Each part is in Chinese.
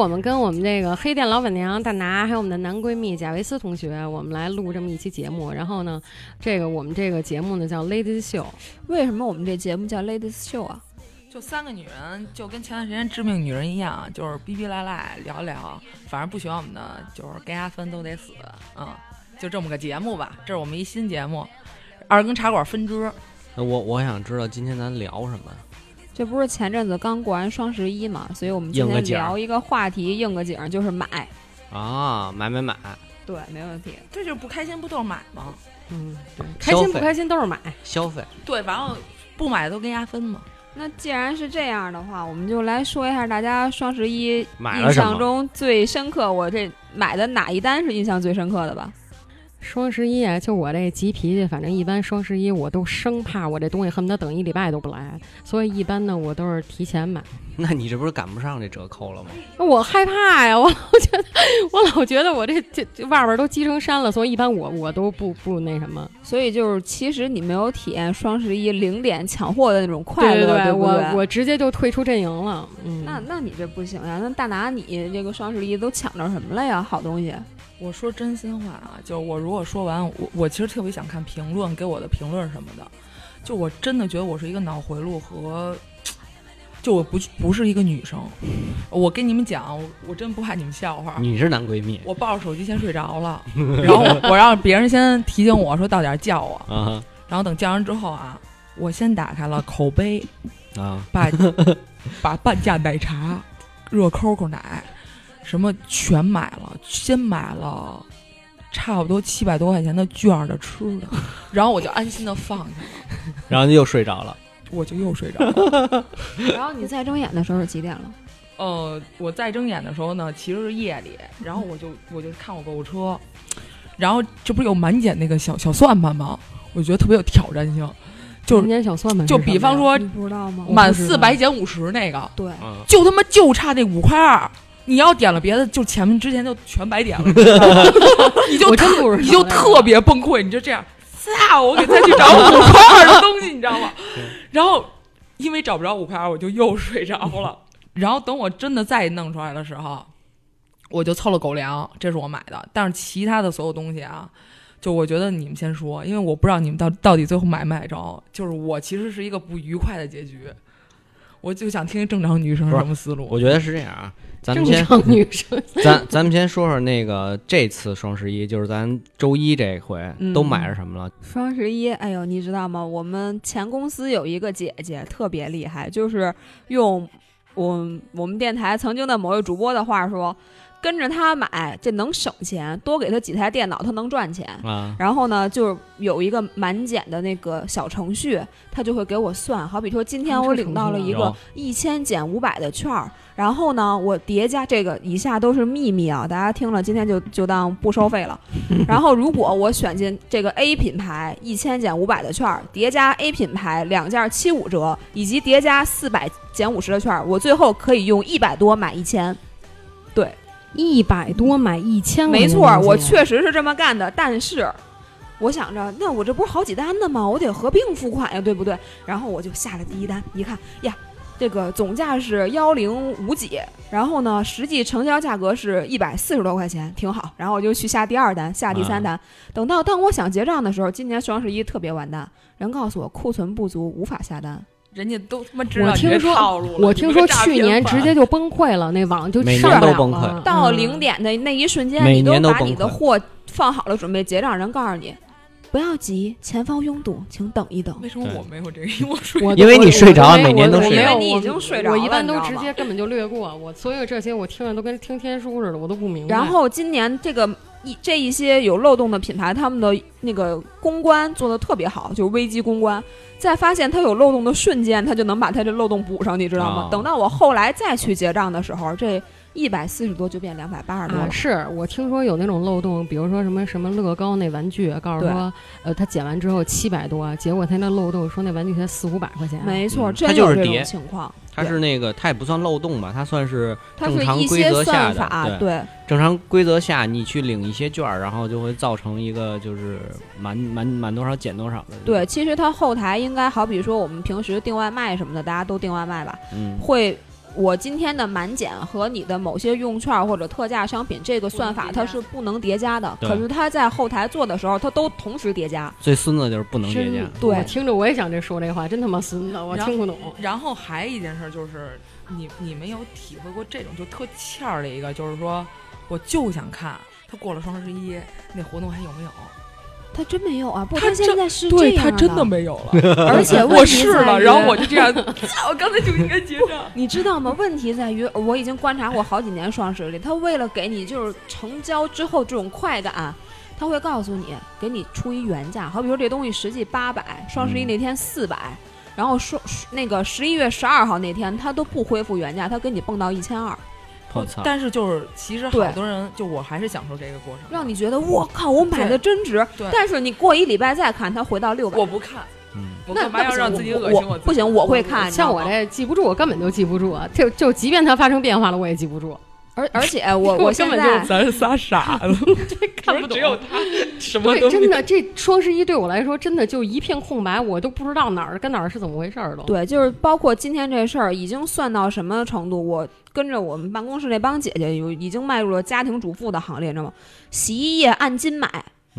我们跟我们这个黑店老板娘大拿，还有我们的男闺蜜贾维斯同学，我们来录这么一期节目。然后呢，这个我们这个节目呢叫 Ladies Show。为什么我们这节目叫 Ladies Show 啊？就三个女人，就跟前段时间致命女人一样，就是逼逼赖赖聊聊，反正不喜欢我们的，就是该压分都得死，嗯，就这么个节目吧。这是我们一新节目，二更茶馆分支。我我想知道今天咱聊什么？这不是前阵子刚过完双十一嘛，所以我们今天聊一个话题，应个景儿就是买。啊，买买买，对，没问题。这就是不开心不都是买吗？嗯，对，开心不开心都是买。消费。对，然后不买都跟压分嘛。那既然是这样的话，我们就来说一下大家双十一印买了什么象中最深刻，我这买的哪一单是印象最深刻的吧？双十一啊，就我这急脾气，反正一般双十一我都生怕我这东西恨不得等一礼拜都不来，所以一般呢我都是提前买。那你这不是赶不上这折扣了吗？我害怕呀，我老觉得我老觉得我这这这外边都积成山了，所以一般我我都不不那什么。所以就是，其实你没有体验双十一零点抢货的那种快乐，对对，我不对我直接就退出阵营了。嗯，那那你这不行呀！那大拿你这个双十一都抢着什么了呀？好东西。我说真心话啊，就是我如果说完，我我其实特别想看评论，给我的评论什么的。就我真的觉得我是一个脑回路和，就我不不是一个女生。我跟你们讲，我我真不怕你们笑话。你是男闺蜜我抱着手机先睡着了，然后我我让别人先提醒我说到点儿叫我，啊然后等叫完之后啊，我先打开了口碑，啊！把把半价奶茶、热 COCO 奶什么全买了，先买了差不多七百多块钱的券儿的吃的，然后我就安心的放下了，然后又睡着了。我就又睡着了。然后你再睁眼的时候是几点了？呃，我再睁眼的时候呢，其实是夜里，然后我就我就看我购物车，然后这不是有满减那个小小算盘吗？我觉得特别有挑战性，就是小算盘就比方说你不知道吗？满四百减五十那个，对，嗯，就他妈就差那五块二。你要点了别的，就前面之前就全白点了，你就你就特别崩溃，你就这样，操！我给再去找五块二的东西，你知道吗？然后因为找不着五块二，我就又睡着了。然后等我真的再弄出来的时候，我就凑了狗粮，这是我买的。但是其他的所有东西啊，就我觉得你们先说，因为我不知道你们到到底最后买没买着。就是我其实是一个不愉快的结局，我就想听听正常女生是什么思路。我觉得是这样啊。咱们先，常女生。咱咱们先说说那个这次双十一，就是咱周一这回嗯都买着什么了？双十一，哎呦，你知道吗？我们前公司有一个姐姐特别厉害，就是用我我们电台曾经的某位主播的话说，跟着他买，这能省钱，多给他几台电脑，他能赚钱。啊，然后呢，就是有一个满减的那个小程序，他就会给我算。好比说，今天我领到了一个一千减五百的券儿，然后呢，我叠加这个以下都是秘密啊，大家听了今天就就当不收费了。然后如果我选进这个 A 品牌一千减五百的券儿，叠加 A 品牌两件七五折，以及叠加四百减五十的券儿，我最后可以用一百多买一千。对，一百多买一千，没错，我确实是这么干的，但是。我想着，那我这不是好几单的吗？我得合并付款呀，对不对？然后我就下了第一单，一看呀，这个总价是幺零五几，然后呢，实际成交价格是一百四十多块钱，挺好。然后我就去下第二单，下第三单。等到当我想结账的时候，今年双十一特别完蛋，人告诉我库存不足，无法下单。人家都他妈知道我听说套路了。我听说去年直接就崩溃了，那网就每上不了年都崩了溃到嗯零点的那一瞬间，每你都年都崩把你的溃货放好了，准备结账，人告诉你不要急，前方拥堵，请等一等。为什么我没有这个？因为我睡我因为你我睡着我没每年都睡我我没有着你已我经睡着了我一般都直接根本就略过，我所有这些我听着都跟听天书似的，我都不明白。然后今年这个一这一些有漏洞的品牌，他们的那个公关做的特别好，就是危机公关。在发现它有漏洞的瞬间，他就能把它这漏洞补上，你知道吗？哦等到我后来再去结账的时候，这一百四十多就变两百八十多啊，是我听说有那种漏洞，比如说什么什么乐高那玩具，告诉说，呃，他减完之后七百多，结果他那漏洞说那玩具才四五百块钱。没错，这就真有这种情况。它是那个，它也不算漏洞吧，它算是正常规一些则下的算法，对对正常规则下，你去领一些券儿，然后就会造成一个就是满满满多少减多少的。对，，其实它后台应该好比说我们平时订外卖什么的，大家都订外卖吧，嗯，会。我今天的满减和你的某些用券或者特价商品，这个算法它是不能叠加的。可是它在后台做的时候，它都同时叠加。最孙子就是不能叠加。对听着我也想这说这话，真他妈孙子，我听不懂。然后还一件事就是，你你们有体会过这种就特欠儿的一个，就是说，我就想看他过了双十一那活动还有没有？它真没有啊！不，它它现在是对这样他真的没有了，而且问我题试了，然后我就这样，我刚才就应该结账。你知道吗？问题在于，我已经观察过好几年双十一，他为了给你就是成交之后这种快感，他会告诉你，给你出一原价。好比说这东西实际八百，双十一嗯那天四百、然后说那个十一月十二号那天他都不恢复原价，他给你蹦到一千二，我操！但是就是其实对好多人就我还是享受这个过程，让你觉得我靠，我买的真值。对但是你过一礼拜再看，它回到六百。我不看，嗯，那我干嘛要让自己恶心？我不行，我会看。像我这记不住，我根本就记不住，就就即便它发生变化了，我也记不住。而而且我 我现根本就在咱仨傻子，看不懂只有他什么对，都真的，这双十一对我来说真的就一片空白，我都不知道哪儿跟哪儿是怎么回事儿了。对，就是包括今天这事儿，已经算到什么程度？我跟着我们办公室那帮姐姐，有已经迈入了家庭主妇的行列，你知道吗？洗衣液按斤买，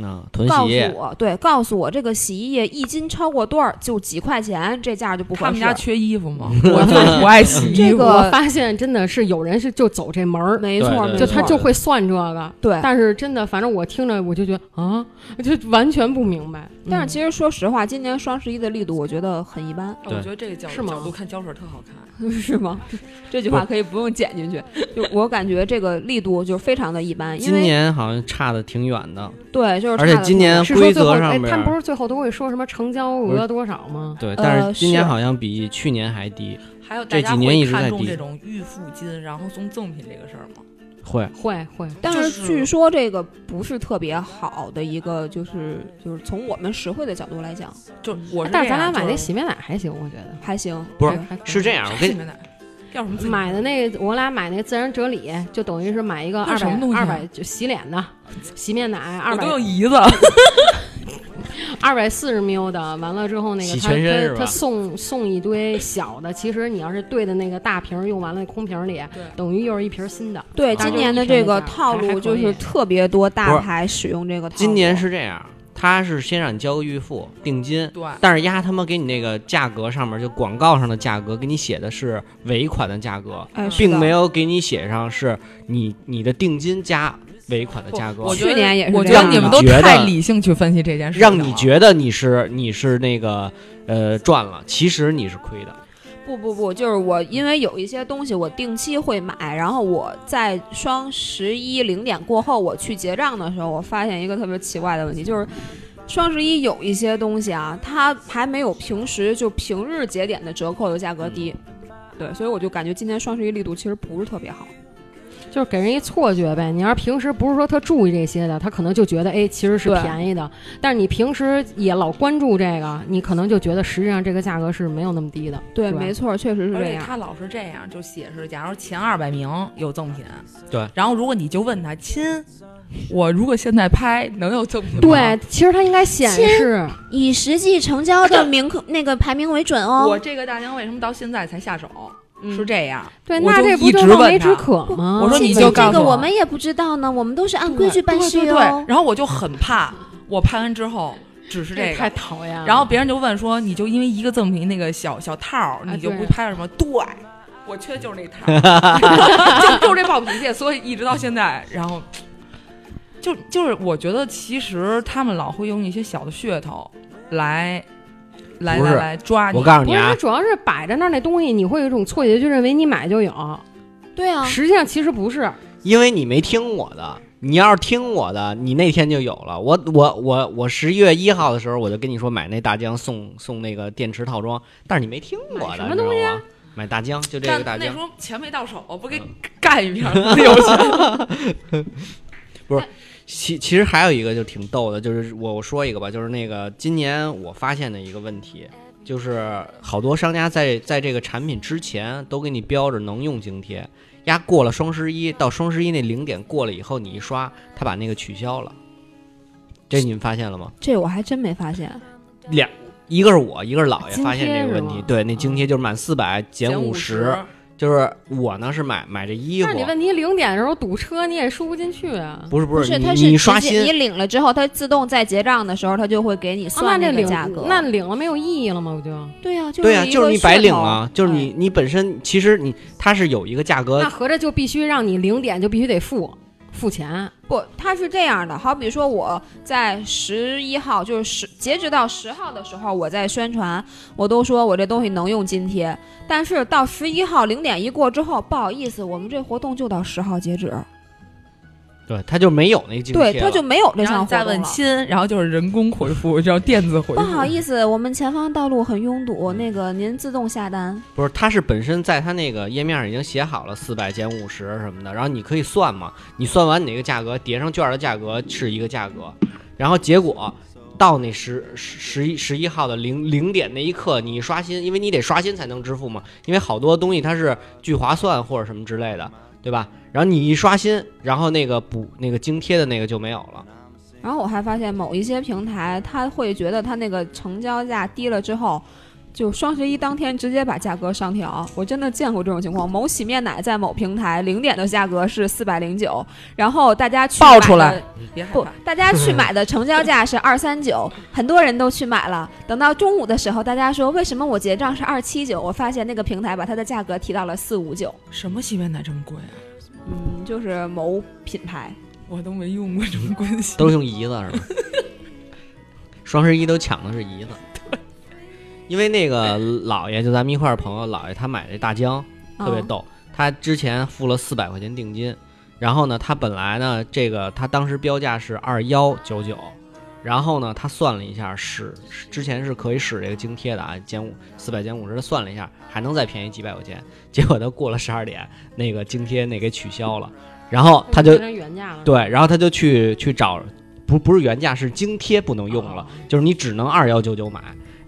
啊，囤告诉，我，对，告诉我这个洗衣液一斤超过多少就几块钱，这价就不合适。他们家缺衣服吗？我就不爱洗衣服。这个我发现真的是有人是就走这门儿，没错，就他就会算这个。对。但是真的，反正我听着我就觉得啊，就完全不明白。嗯但是其实说实话，今年双十一的力度我觉得很一般，我觉得这个角是吗角度看胶水特好看。是吗？这句话可以不用剪进去。就我感觉这个力度就非常的一般，因为今年好像差的挺远的。对，就是而且今年规最后哎，则上边他们不是最后都会说什么成交额多少吗？对，呃但是今年好像比去年还低，还有大家这几年一会看重这种预付金，然后送赠品这个事儿吗？会会会，但是是据说这个不是特别好的一个，就是就是从我们实惠的角度来讲，就我是但是咱俩买那洗面奶还行，我觉得还行。不是还是这样，我跟你啥洗面奶要什么买的那个，我俩买那自然哲理，就等于是买一个那二百二百就洗脸的洗面奶，二百我都有姨子，二百四十 ml 的，完了之后那个他他他送送一堆小的，其实你要是兑的那个大瓶儿用完了，那空瓶儿里等于又是一瓶新的。对，今年的这个套路就是特别多大牌使用这个套路。今年是这样，他是先让你交个预付定金，对，但是丫他妈给你那个价格上面就广告上的价格给你写的是尾款的价格，哎，并没有给你写上是你你的定金加尾款的价格，我去年也是我这样的。觉得你们都觉得太理性去分析这件事，让你觉得你是你是那个呃赚了，其实你是亏的。不不不，就是我因为有一些东西我定期会买，然后我在双十一零点过后我去结账的时候，我发现一个特别奇怪的问题，就是双十一有一些东西啊，它还没有平时就平日节点的折扣的价格低。对，所以我就感觉今年双十一力度其实不是特别好。就是给人一错觉呗。你要是平时不是说特注意这些的，他可能就觉得哎，其实是便宜的。但是你平时也老关注这个，你可能就觉得实际上这个价格是没有那么低的。对，没错，确实是而这样。且他老是这样，就写是，假如前二百名有赠品，对，然后如果你就问他亲，我如果现在拍能有赠品吗？对，其实它应该显示以实际成交的名客那个排名为准哦。我这个大娘为什么到现在才下手？嗯是这样，对，那这不就望梅止渴吗？我说你就告诉我个我们也不知道呢，我们都是按规矩办事对对对哟。然后我就很怕，我拍完之后只是这个太，讨厌了。然后别人就问说，你就因为一个赠品那个小小套，你就不拍什么？对，我缺的就是那套儿，就就是这暴脾气，所以一直到现在，然后就就是我觉得其实他们老会用一些小的噱头来来不是来来抓你。我告诉你啊不是，主要是摆在那儿那东西，你会有一种错觉，就认为你买就有，对啊，实际上其实不是。因为你没听我的，你要是听我的，你那天就有了。我我我我十一月一号的时候，我就跟你说买那大疆送送那个电池套装，但是你没听我的，什么东西啊你知道吗？买大疆，就这个大疆但那时。候钱没到手，不给干一瓶儿自有钱。其其实还有一个就挺逗的，就是我我说一个吧，就是那个今年我发现的一个问题，就是好多商家在在这个产品之前都给你标着能用津贴，压过了双十一到双十一那零点过了以后，你一刷，他把那个取消了。这你们发现了吗？这我还真没发现。两一个是我，一个是姥爷发现这个问题。对，那津贴就是满四百减五十，就是我呢是买买这衣服但是，你问题零点的时候堵车，你也输不进去啊。不是不是，不是，它你是你刷新你领了之后，它自动在结账的时候，它就会给你哦算那这个价格。那领了没有意义了吗？我就对呀、就对呀、一就是你白领了，就是你哎你本身其实你它是有一个价格那合着就必须让你零点就必须得付付钱。不，他是这样的，好比说我在十一号，就是十截止到十号的时候，我在宣传，我都说我这东西能用津贴，但是到十一号零点一过之后，不好意思，我们这活动就到十号截止，对，他就没有那个津贴对，他就没有这然后你再项活动了。问亲，然后就是人工回复，叫电子回复。不好意思，我们前方道路很拥堵，那个您自动下单。不是，他是本身在他那个页面上已经写好了四百减五十什么的，然后你可以算嘛，你算完你那个价格叠上券的价格是一个价格，然后结果到那十十十一十一号的零零点那一刻，你一刷新，因为你得刷新才能支付嘛，因为好多东西它是聚划算或者什么之类的，对吧？然后你一刷新，然后那个补那个津贴的那个就没有了。然后我还发现某一些平台，他会觉得他那个成交价低了之后，就双十一当天直接把价格上调。我真的见过这种情况。某洗面奶在某平台零点的价格是四百零九，然后大家去买的爆出来不大家去买的成交价 是二三九，很多人都去买了。等到中午的时候，大家说为什么我结账是二七九？我发现那个平台把它的价格提到了四五九。什么洗面奶这么贵啊？嗯，就是某品牌。我都没用过这么贵的都是用姨子是吧？双十一都抢的是姨子，因为那个姥爷就咱们一块儿朋友，姥爷他买这大疆特别嗯逗，他之前付了四百块钱定金，然后呢，他本来呢这个他当时标价是二幺九九。然后呢，他算了一下，使之前是可以使这个津贴的啊，减五四百减五十，他算了一下，还能再便宜几百块钱。结果他过了十二点，那个津贴那给取消了，然后他就原价了。对，然后他就去去找，不不是原价，是津贴不能用了，就是你只能二幺九九买。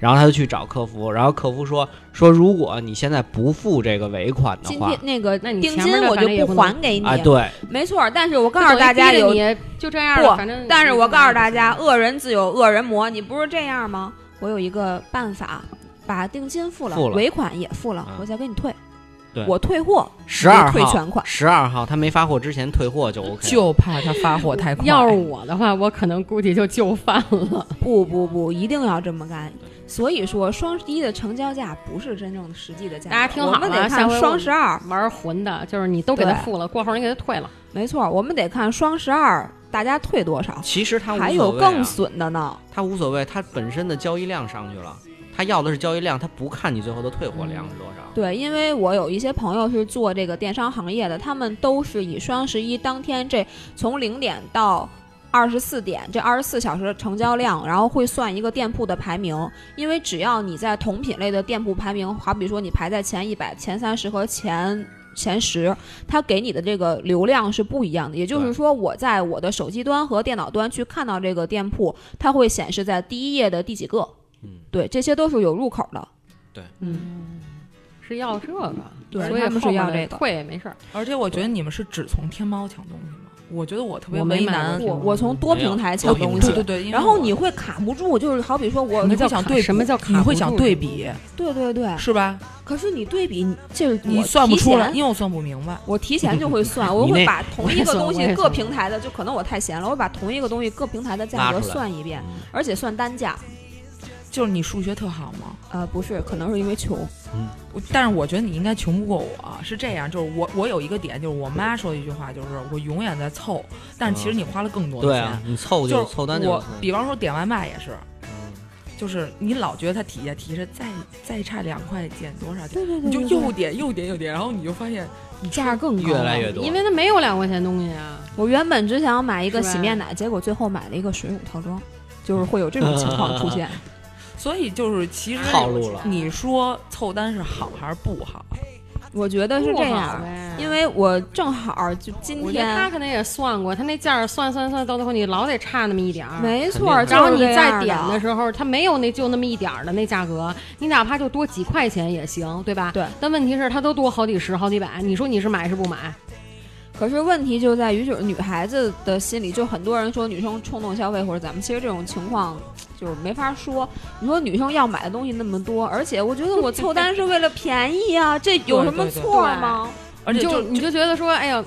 然后他就去找客服，然后客服说说如果你现在不付这个尾款的话今天，那个那你定金面的我就不反正也不能还给你。啊，对，没错，但是我告诉大家有就这样不了，反正但是我告诉大家，恶人自有恶人磨，你不是这样吗？我有一个办法，把定金付了，付了尾款也付了，嗯我再给你退。对我退货，十二号退全款。十二号他没发货之前退货就 OK。就怕他发货太快。要是我的话，我可能估计就就范了。不不不，一定要这么干。所以说，双十一的成交价不是真正的实际的价格。大家听好我们了得看下回双十二。玩混的，就是你都给他付了，过后你给他退了。没错，我们得看双十二大家退多少，其实他无还所谓啊有更损的呢。他无所谓，他本身的交易量上去了，他要的是交易量，他不看你最后的退货量是多少。对，因为我有一些朋友是做这个电商行业的，他们都是以双十一当天这从零点到二十四点这二十四小时的成交量，然后会算一个店铺的排名。因为只要你在同品类的店铺排名，好比说你排在前一百、前三十和前。前十，它给你的这个流量是不一样的。也就是说，我在我的手机端和电脑端去看到这个店铺，它会显示在第一页的第几个。嗯，对，这些都是有入口的。对嗯，是要这个，对所以他们是要这个退也没事儿。而且我觉得你们是只从天猫抢东西吗？我觉得我特别为难过。我我从多平台抢东西，然后你会卡不住，就是好比说我你会想对什么叫卡你会想不住对比对对对，是吧？可是你对比，你这你算不出来，前因为我算不明白。我提前就会算，我会把同一个东西各平台的，就可能我太闲了，我把同一个东西各平台的价格算一遍，嗯而且算单价。就是你数学特好吗？呃，不是，可能是因为穷。嗯但是我觉得你应该穷不过我，是这样，就是我我有一个点，就是我妈说的一句话，就是我永远在凑，但是其实你花了更多的钱。对啊，你凑就是凑单就我，比方说点外卖也是，嗯就是你老觉得它底下提着再再差两块减多少钱，对对你就又点又点又点，然后你就发现你价更高，越来越多，因为它没有两块钱东西啊。我原本只想买一个洗面奶，结果最后买了一个水乳套装，就是会有这种情况出现。所以就是其实套路了你说凑单是好还是不好？我觉得是这样，因为我正好就今天他，可能也算过，他那价儿算算算，到最后你老得差那么一点儿。没错儿，然后你再点的时候，他没有那就那么一点儿的那价格，你哪怕就多几块钱也行，对吧？对。但问题是，他都多好几十、好几百，你说你是买是不买？可是问题就在于，就是女孩子的心里，就很多人说女生冲动消费或者咱们，其实这种情况就是没法说。你说女生要买的东西那么多，而且我觉得我凑单是为了便宜啊，这有什么错吗？而且就你就你就觉得说，哎呀，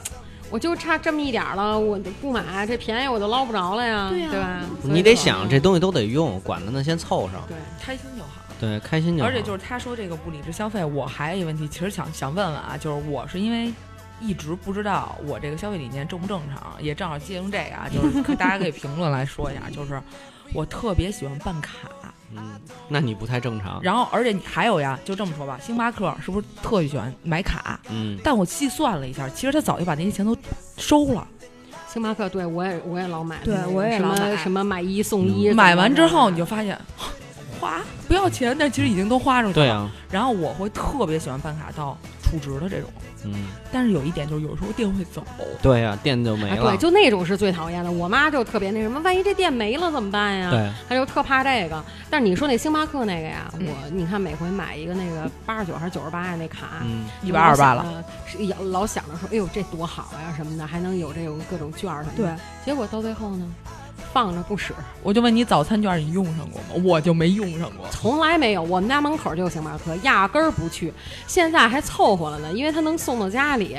我就差这么一点儿了，我不买这便宜我就捞不着了呀，对呀吧？你得想这东西都得用，管他呢，先凑上。对。开心就好。对，开心就好。而且就是他说这个不理智消费，我还有一个问题，其实想想问问啊，就是我是因为一直不知道我这个消费理念正不正常，也正好借用这个啊，就是可大家可以评论来说一下，就是我特别喜欢办卡，嗯，那你不太正常。然后而且你还有呀，就这么说吧，星巴克是不是特别喜欢买卡？嗯，但我细算了一下，其实他早就把那些钱都收了。星巴克，对我也我也老买，对我也老买什么买一送一，嗯买完之后你就发现。花不要钱，但其实已经都花出去了。对啊，然后我会特别喜欢办卡到储值的这种，嗯，但是有一点就是有时候店会走，对呀，店就没啊，了。对，就那种是最讨厌的。我妈就特别那什么，万一这店没了怎么办呀？对，她就特怕这个。但是你说那星巴克那个呀，嗯我你看每回买一个那个八十九还是九十八呀那卡，嗯，一百二十八了。是老老想着说，哎呦这多好呀什么的，还能有这种各种券儿什么的对的。，结果到最后呢，放着不使，我就问你早餐券你用上过吗？我就没用上过。从来没有。我们家门口就有星巴克，压根儿不去。现在还凑合了呢，因为它能送到家里。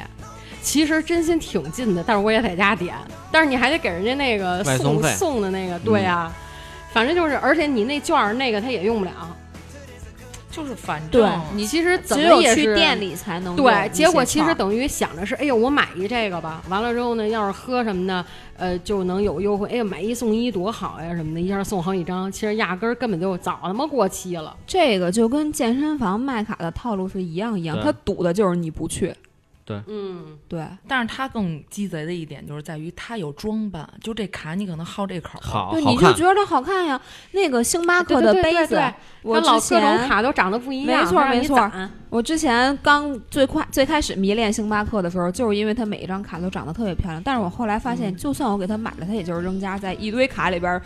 其实真心挺近的，但是我也在家点，但是你还得给人家那个送送的那个，对呀、反正就是，而且你那券儿那个他也用不了。就是反正对你其实怎只有么也是去店里才能对，结果其实等于想着是，哎呦，我买一这个吧，完了之后呢，要是喝什么的，呃，就能有优惠。哎呀，买一送一多好呀，什么的，一下送好几张。其实压根儿根本就早他妈过期了。这个就跟健身房卖卡的套路是一样一样，他赌的就是你不去。嗯，对，但是他更鸡贼的一点就是在于他有装扮，就这卡你可能好这口，对，好对你就觉。得它好看呀。那个星巴克的对对对杯子对，我它老之各种卡都长得不一样，没错没错攒我之前刚最快最开始迷恋星巴克的时候，就是因为它每一张卡都长得特别漂亮。但是我后来发现，嗯就算我给它买了，它也就是扔家在一堆卡里边儿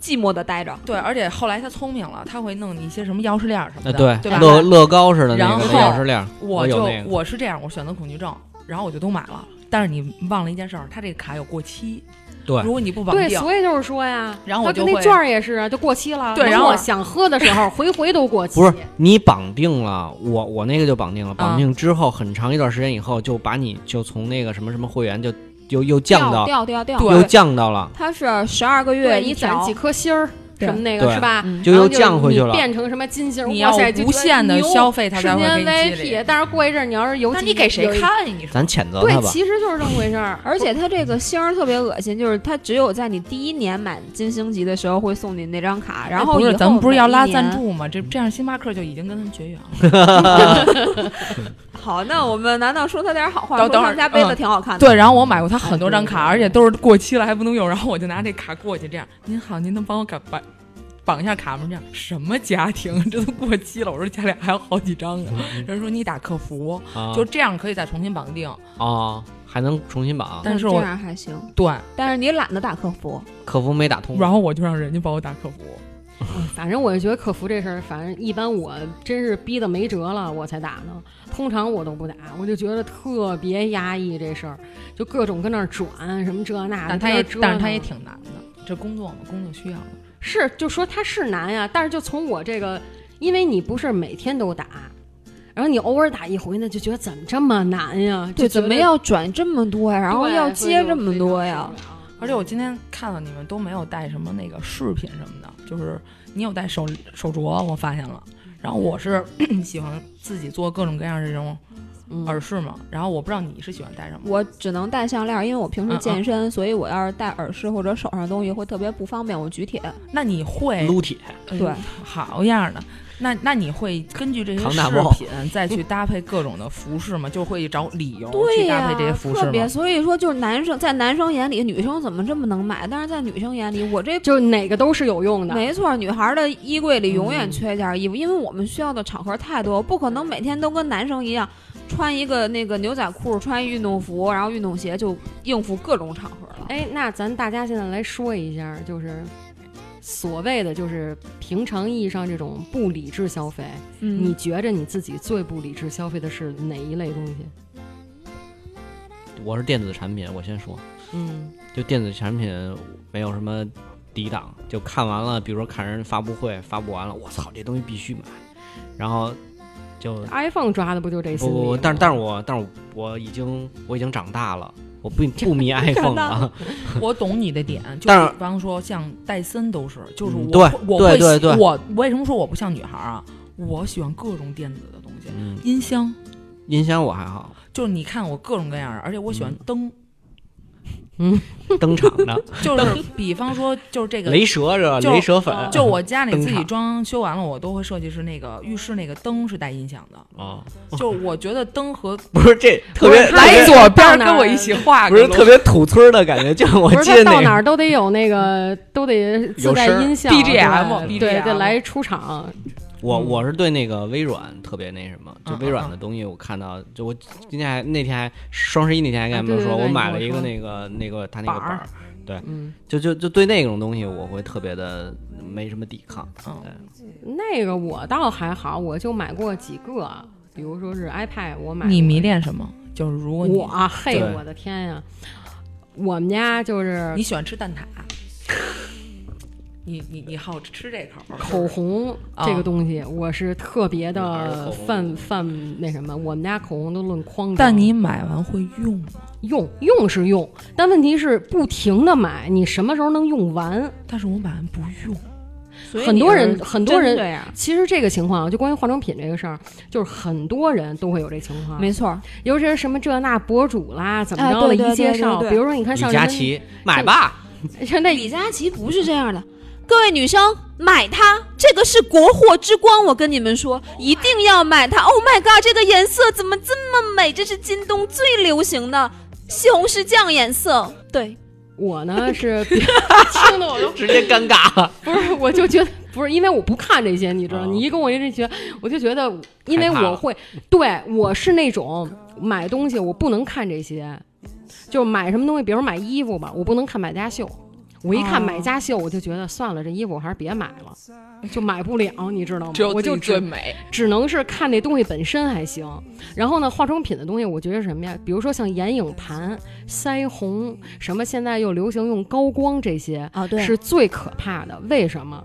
寂寞的待着。对，而且后来他聪明了，他会弄你一些什么钥匙链儿什么呃，的，对，吧？乐乐高似的那个钥匙链儿，我就。我是这样，我选择恐惧症，然后我就都买了。但是你忘了一件事儿，他这个卡有过期，对如果你不绑定对，所以就是说呀，然后我就那券儿也是啊，就过期了。对然后我想喝的时候，回回都过期。不是你绑定了，我我那个就绑定了，绑啊定之后很长一段时间以后，就把你就从那个什么什么会员就又又降到掉掉掉，对又降到了，它是十二个月你攒几颗星儿什么那个是吧？嗯就又然后你降回去了。变成什么金星儿？你要无限的消费，它才瞬会间给你积 VIP 累。。但是过一阵儿你要是有几，那你给？谁看呀？你说咱谴责对他，吧。其实就是这么回事儿。而且它这个星儿特别恶心，就是它只有在你第一年满金星级的时候会送你那张卡，然后以后哎不是咱们不是要拉赞？助吗？这这样星巴克就已经跟他们绝缘了。好，那我们难道说他点好话？说等等会儿他们家杯子嗯挺好看的。对，然后我买过他很多张卡，而且都是过期了还不能用，然后我就拿这卡过去，这样您好，您能帮我改绑绑一下卡吗？这样什么家庭，这都过期了。我说家里还有好几张呢。人说你打客服，啊就这样可以再重新绑定。啊，还能重新绑，但是我这样还行，对，但是你懒得打客服。客服没打通。然后我就让人家帮我打客服。反正我就觉得客服这事儿，反正一般我真是逼得没辙了，我才打呢。通常我都不打，我就觉得特别压抑这事儿，就各种跟那儿转什么这那的。但他也但是他也挺难的，这工作嘛，工作需要的。是，就说他是难呀，但是就从我这个，因为你不是每天都打，然后你偶尔打一回呢，就觉得怎么这么难呀？对，就怎么要转这么多呀？然后要接这么多呀？而且我今天看到你们都没有带什么那个饰品什么的，就是你有带手手镯，我发现了。然后我是 喜欢自己做各种各样的这种嗯耳饰嘛，然后我不知道你是喜欢戴什么。我只能戴项链，因为我平时嗯嗯健身，所以我要是戴耳饰或者手上的东西会特别不方便，我举铁。那你会撸铁，哎对好样的。那那你会根据这些饰品再去搭配各种的服饰吗？就会找理由去搭、配这些服饰特别，所以说就是男生在男生眼里，女生怎么这么能买？但是在女生眼里，我这就哪个都是有用的。没错，女孩的衣柜里永远嗯缺一件衣服，因为我们需要的场合太多，不可能每天都跟男生一样，穿一个那个牛仔裤，穿一运动服，然后运动鞋就应付各种场合了。哎，那咱大家现在来说一下，就是所谓的就是平常意义上这种不理智消费，嗯。你觉着你自己最不理智消费的是哪一类东西？我是电子产品，我先说，嗯，就电子产品没有什么抵挡，就看完了，比如说看人发布会，发布完了，我操，这东西必须买，然后就 iPhone 抓的不就这心理吗？不不不，但是但是我但是我已经我已经长大了，我不 不迷 iPhone 啊，我懂你的点，就但是比方说像戴森都是，就是我我会喜对对。对我为什么说我不像女孩啊？我喜欢各种电子的东西，嗯，音箱，音箱我还好，就是你看我各种各样的，而且我喜欢灯，登场的。就是比方说就是这个雷蛇是吧？雷蛇粉，就我家里自己装修完了，我都会设计是那个浴室那个灯是带音响的。啊，就我觉得灯和 不是这特别来左边跟我一起画不是特别土村的感觉，就我记得那个哪儿都得有那个，都得自带音响 BGM 对对来出场。我嗯。我是对那个微软特别那什么，就嗯微软的东西，我看到，就我今天还那天还双十一那天还跟他们说，我买了一个那个那个他那个板儿。板儿，嗯，就就就对那种东西我会特别的没什么抵抗。嗯。对。那个我倒还好，我就买过几个，比如说是 iPad，我买你迷恋什么？就是如果你我啊嘿，我的天呀！我们家就是你喜欢吃蛋挞，你你你好吃这口儿口红啊这个东西，我是特别的犯犯那什么，我们家口红都论筐装。但你买完会用吗？用用是用，但问题是不停的买，你什么时候能用完？但是我买完不用，所以很多人很多人其实这个情况啊，就关于化妆品这个事儿，就是很多人都会有这情况，没错。尤其是什么这那博主啦，怎么哎着的，一介绍，比如说你看李像李佳琦买吧，像那李佳琦不是这样的，各位女生买它，这个是国货之光，我跟你们说，一定要买它。Oh my god，这个颜色怎么这么美？这是京东最流行的西红柿酱颜色。对，我呢是比 听的我都直接尴尬了。不是，我就觉得不是，因为我不看这些，你知道，哦你一跟我一这学，我就觉得，因为我会，对我是那种买东西我不能看这些，就买什么东西，比如买衣服吧，我不能看买家秀。我一看哦买家秀，我就觉得算了，这衣服我还是别买了，就买不了，你知道吗？我就只最美。只能是看那东西本身还行。然后呢，化妆品的东西，我觉得什么呀？比如说像眼影盘、腮红，什么现在又流行用高光这些，啊对是最可怕的。为什么？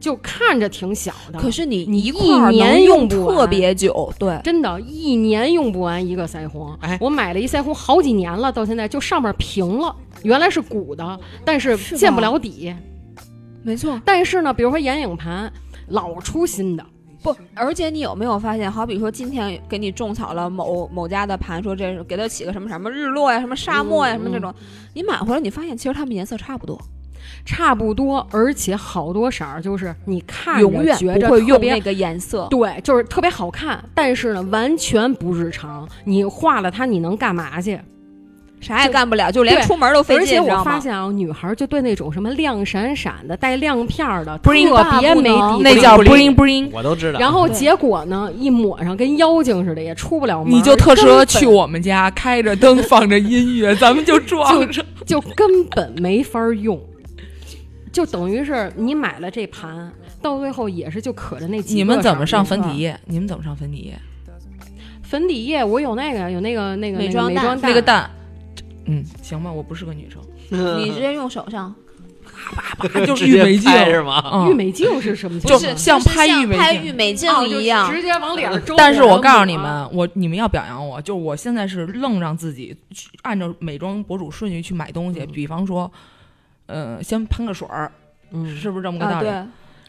就看着挺小的，可是你你一年能用特别久，对，真的，一年用不完一个腮红。哎我买了一腮红好几年了，到现在就上面平了，原来是鼓的，但是见不了底。没错。但是呢，比如说眼影盘，老出新的，不，而且你有没有发现，好比说今天给你种草了某某家的盘，说这是给它起个什么什么日落呀、什么沙漠呀、嗯什么这种，你买回来你发现其实它们颜色差不多，差不多，而且好多色儿就是你看着永远觉不着用那个颜色。对，就是特别好看，但是呢，完全不日常。你画了它，你能干嘛去？啥也干不了，就连出门都费劲，而且我？发现啊，女孩儿就对那种什么亮闪闪的、带亮片儿的特别没底那叫 bling bling 我都知道。然后结果呢，一抹上跟妖精似的，也出不了门。你就特适合去我们家，开着灯，放着音乐，咱们就撞着。就根本没法儿用，就等于是你买了这盘，到最后也是就可着那几个你们怎么上粉底液？你们怎么上粉底液？粉底液我有那个有那个那个美妆蛋那个美妆那个蛋，嗯，行吧，我不是个女生，你直接用手上，就是直接玉美镜是吗？嗯玉美镜是什么？就是像拍玉美镜拍玉美镜一样。直接往脸上周。但是我告诉你们，我你们要表扬我，就我现在是愣让自己按照美妆博主顺序去买东西，比方说，呃，先喷个水儿，嗯，是不是这么个啊，道理？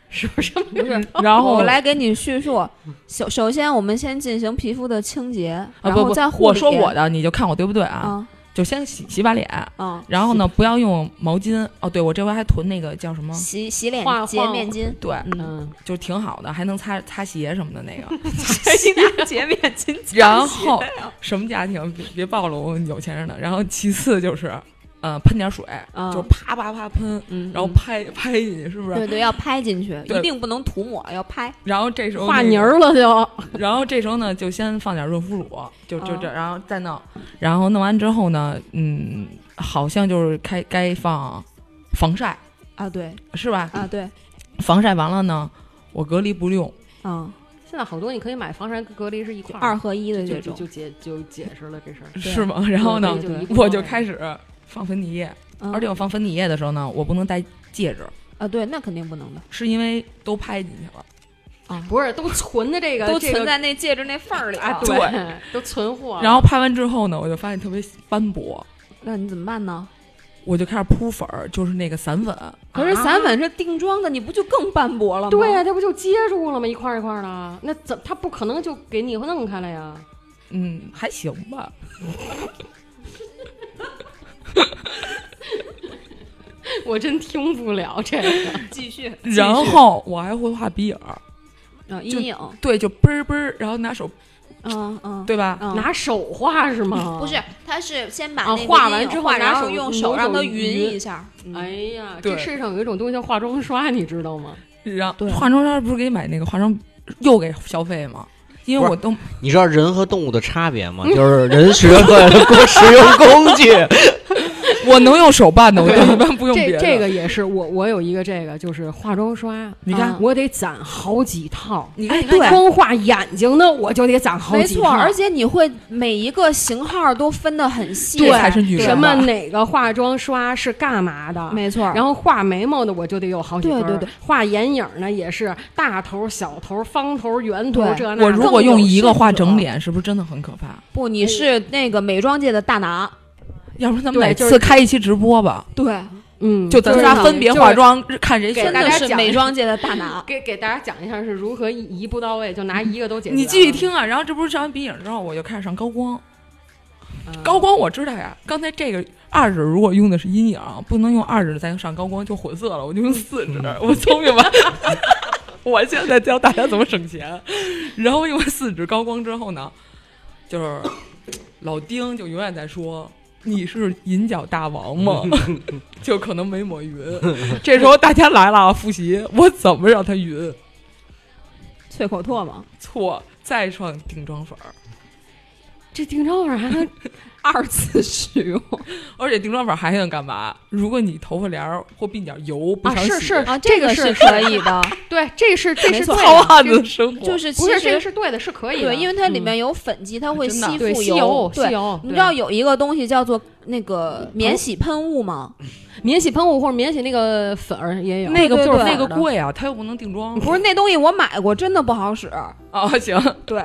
是不是？不是，然后我来给你叙述。首首先，我们先进行皮肤的清洁，啊然不不后再，护我说我的，你就看我对不对啊？啊就先洗洗把脸，嗯，然后呢，不要用毛巾。哦，对，我这回还囤那个叫什么？洗洗脸化洁面巾，对，嗯，嗯，就挺好的，还能擦擦鞋什么的那个。洗脸洁面巾，然后什么家庭别别暴露有钱人的。然后其次就是，呃，喷点水，嗯就啪啪啪喷，嗯，然后嗯拍拍进去，是不是？对对，要拍进去，一定不能涂抹，要拍。然后这时候画那个泥儿了就。然后这时候呢，就先放点润肤乳，就就哦这，然后再弄，然后弄完之后呢，嗯，好像就是开该放防晒，啊，对是吧？啊，对，防晒完了呢，我隔离不用，嗯，现在好多你可以买防晒隔离是一块儿二合一的就这种，就就解就解释了这事儿。是吗？然后呢，就我就开始放粉底液，嗯而且我放粉底液的时候呢，我不能戴戒指，啊，对，那肯定不能的，是因为都拍进去了。啊不是都存的这个 都存在那戒指那缝儿里啊，了。对，都存货。然后拍完之后呢，我就发现特别斑驳，那你怎么办呢？我就开始铺粉儿，就是那个散粉。可是散粉是定妆的，你不就更斑驳了吗？对呀，它不就接住了吗？一块儿一块儿的，那怎它不可能就给你弄开了呀？嗯，还行吧。我真听不了这个。继续然后我还会画鼻影儿，啊，阴影，对，就嘣儿嘣儿，然后拿手，嗯嗯，对吧？嗯拿手画是吗？不是，他是先把啊那个画完之后然拿手后用手让它匀匀一下。嗯哎呀，这世上有一种东西叫化妆刷，你知道吗？然后对化妆刷不是给你买那个化妆又给消费吗？因为我都你知道人和动物的差别吗？就是人学会了过使用工具，我能用手办的，我就一般不用别的。这这个也是我我有一个这个就是化妆刷，你看啊我得攒好几套。你看，光画眼睛的我就得攒好几套没错，而且你会每一个型号都分得很细。对才是女人什么哪个化妆刷是干嘛的？没错，然后画眉毛的我就得有好几根儿，对对对画眼影呢也是大头、小头、方头、圆头对这那的。我如果用一个画整脸，是不是真的很可怕？不，你是那个美妆界的大拿。要不然咱们每次开一期直播吧，对，嗯，就咱是仨分别就是化妆，看谁真的是大家讲美妆界的大拿。给给大家讲一下是如何一一步到位，就拿一个都解决。你继续，听啊，然后这不是上完鼻影之后，我就开始上高光。嗯高光我知道呀，刚才这个二指如果用的是阴影，不能用二指再上高光就混色了，我就用四指，我聪明吧？我现在教大家怎么省钱，然后用完四指高光之后呢，就是老丁就永远在说。你是银角大王吗？就可能没抹匀。这时候大家来了啊，复习我怎么让它匀？啐口唾沫，错，再上定妆粉儿。这定妆粉还能二次使用。而且定妆粉还能干嘛？如果你头发帘儿或鬓角油不啊想洗，是是啊，这个个是是可以的，对，这是这是对糙汉的，子的生活。就是其不是这个是对的，是可以的。对，因为它里嗯。面有粉剂，它会吸附油。吸对，油，对你知道有一个东西叫做那个免洗喷雾吗？免洗喷雾或者免洗那个粉儿也有，那个就是那个贵啊，它又不能定妆。不是那东西我买过，真的不好使。哦，行，对，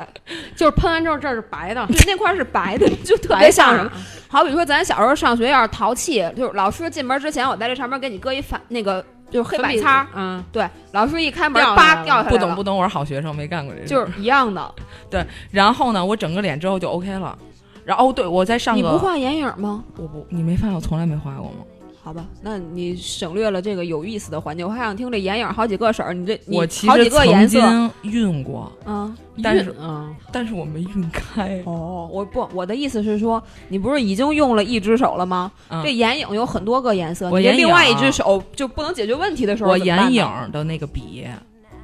就是喷完之后这儿是白的，对，那块儿是白的，就特别像像什么？好比说咱小时候上学要是淘气，就是老师进门之前，我在这上面给你搁一反那个就是黑粉笔板擦，嗯，对，老师一开门叭掉下来，不懂不懂，我是好学生，没干过这事。就是一样的。对然后呢，我整个脸之后就 OK 了。然后哦，对我在上个，你不画眼影吗？我不，你没发现我从来没画过吗？好吧，那你省略了这个有意思的环节。我还想听这眼影好几个色儿，你这你我其好几个颜色经晕过，嗯。但是嗯，但是我没晕开。哦，我不，我的意思是说，你不是已经用了一只手了吗？嗯这眼影有很多个颜色，你这另外一只手就不能解决问题的时候，我眼影的那个笔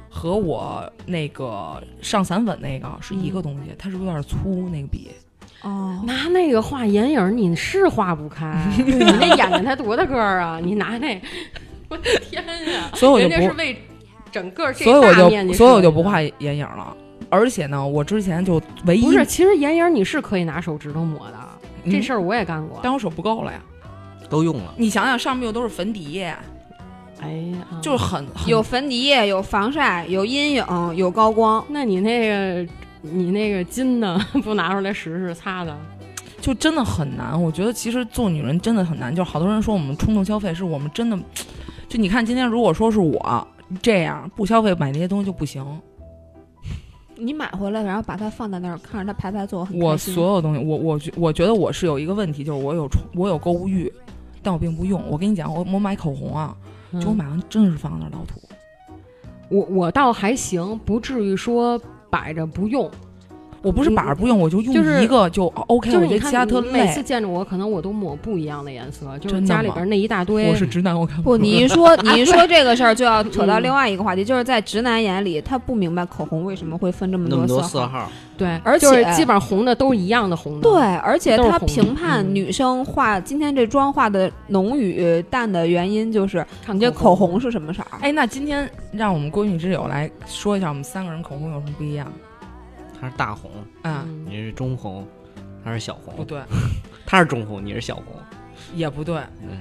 和我那个上散粉那个是一个东西，它是不是有点粗？那个笔哦，拿那个画眼影你是画不开，你那眼睛才多大个儿啊？你拿那，我的天呀！所以我就不人家是为整个这所以我大面积就所以我就不画眼影了。而且呢，我之前就唯一不是，其实眼影你是可以拿手指头抹的，嗯这事儿我也干过。但我手不够了呀。都用了。你想想，上面又都是粉底液，哎呀，就是很很有粉底液，有防晒，有阴影，有高光。那你那个你那个金的？不拿出来使使擦的？就真的很难。我觉得其实做女人真的很难，就是好多人说我们冲动消费，是我们真的。就你看，今天如果说是我这样不消费买那些东西就不行。你买回来，然后把它放在那儿，看着它排排坐，很我所有东西，我我觉我觉得我是有一个问题，就是我有冲我有购物欲，但我并不用。我跟你讲，我我买口红啊，就我嗯买完真是放那儿老土。我我倒还行，不至于说摆着不用。我不是把儿不用，我就用一个就 OK，就是你我觉得其他看，特你每次。见着我，可能我都抹不一样的颜色，就是真的吗家里边那一大堆。我是直男，我看不，你一说 你一说这个事儿，就要扯到嗯另外一个话题，就是在直男眼里，他不明白口红为什么会分这么那么多色色号，对，而且基本上红的都是一样的红的。对，而且他评判嗯女生化今天这妆化的浓与淡的原因，就是看你这口红是什么色儿？哎，那今天让我们闺蜜之友来说一下，我们三个人口红有什么不一样？它是大红，啊，嗯你是中红，他是小红，不对，他是中红，你是小红，也不对，嗯，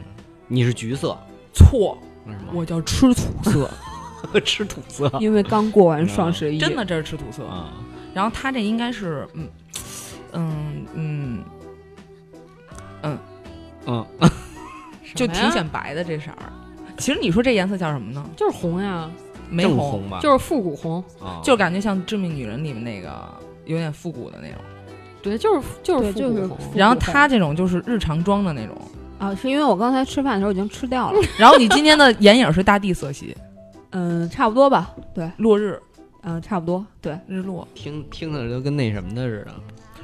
你是橘色，错，为什么？我叫吃土色，吃土色因为刚过完双十一，真的这是吃土色。啊，然后他这应该是，嗯嗯嗯嗯，嗯，就挺显白的这色儿。其实你说这颜色叫什么呢？就是红呀，正玫红，红吧，就是复古红。啊，就感觉像《致命女人》里面那个有点复古的那种。对，就是就是就是复古红。然后它这种就是日常妆的那种。啊，是因为我刚才吃饭的时候已经吃掉了，然后你今天的眼影是大地色系，嗯，差不多吧，对，落日嗯，差不多，对，日落。听听着都跟那什么的似的，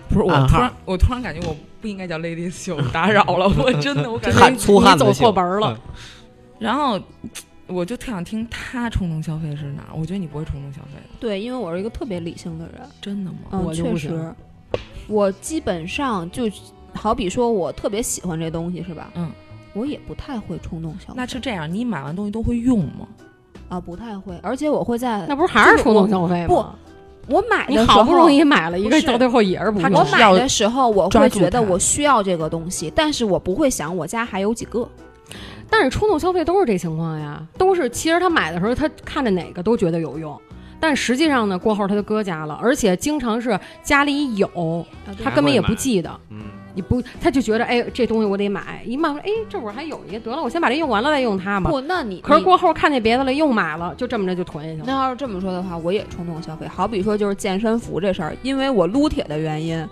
不是我突然我突然感觉我不应该叫 Ladies 秀，打扰了我，真的我感觉 你走错门了。然后我就特想听他冲动消费是哪儿？我觉得你不会冲动消费的，对，因为我是一个特别理性的人，真的吗？嗯，我确实，我基本上就好比说我特别喜欢这东西是吧？嗯，我也不太会冲动消费，那是这样，你买完东西都会用吗？啊，不太会，而且我会在那不是还是冲动消费吗不？我买的你时候好不容易买了一个，到最后也是不用我买的时候，我会觉得我需要这个东西，但是我不会想我家还有几个。但是冲动消费都是这情况呀，都是其实他买的时候，他看着哪个都觉得有用，但实际上呢，过后他就搁家了，而且经常是家里有，他根本也不记得，嗯，你不他就觉得哎这东西我得买，一买哎这会儿还有一个，得了我先把这用完了再用它吧。不，那你你可是过后看见别的了又买了，就这么着就囤下去了。那要是这么说的话，我也冲动消费。好比说就是健身服这事儿，因为我撸铁的原因，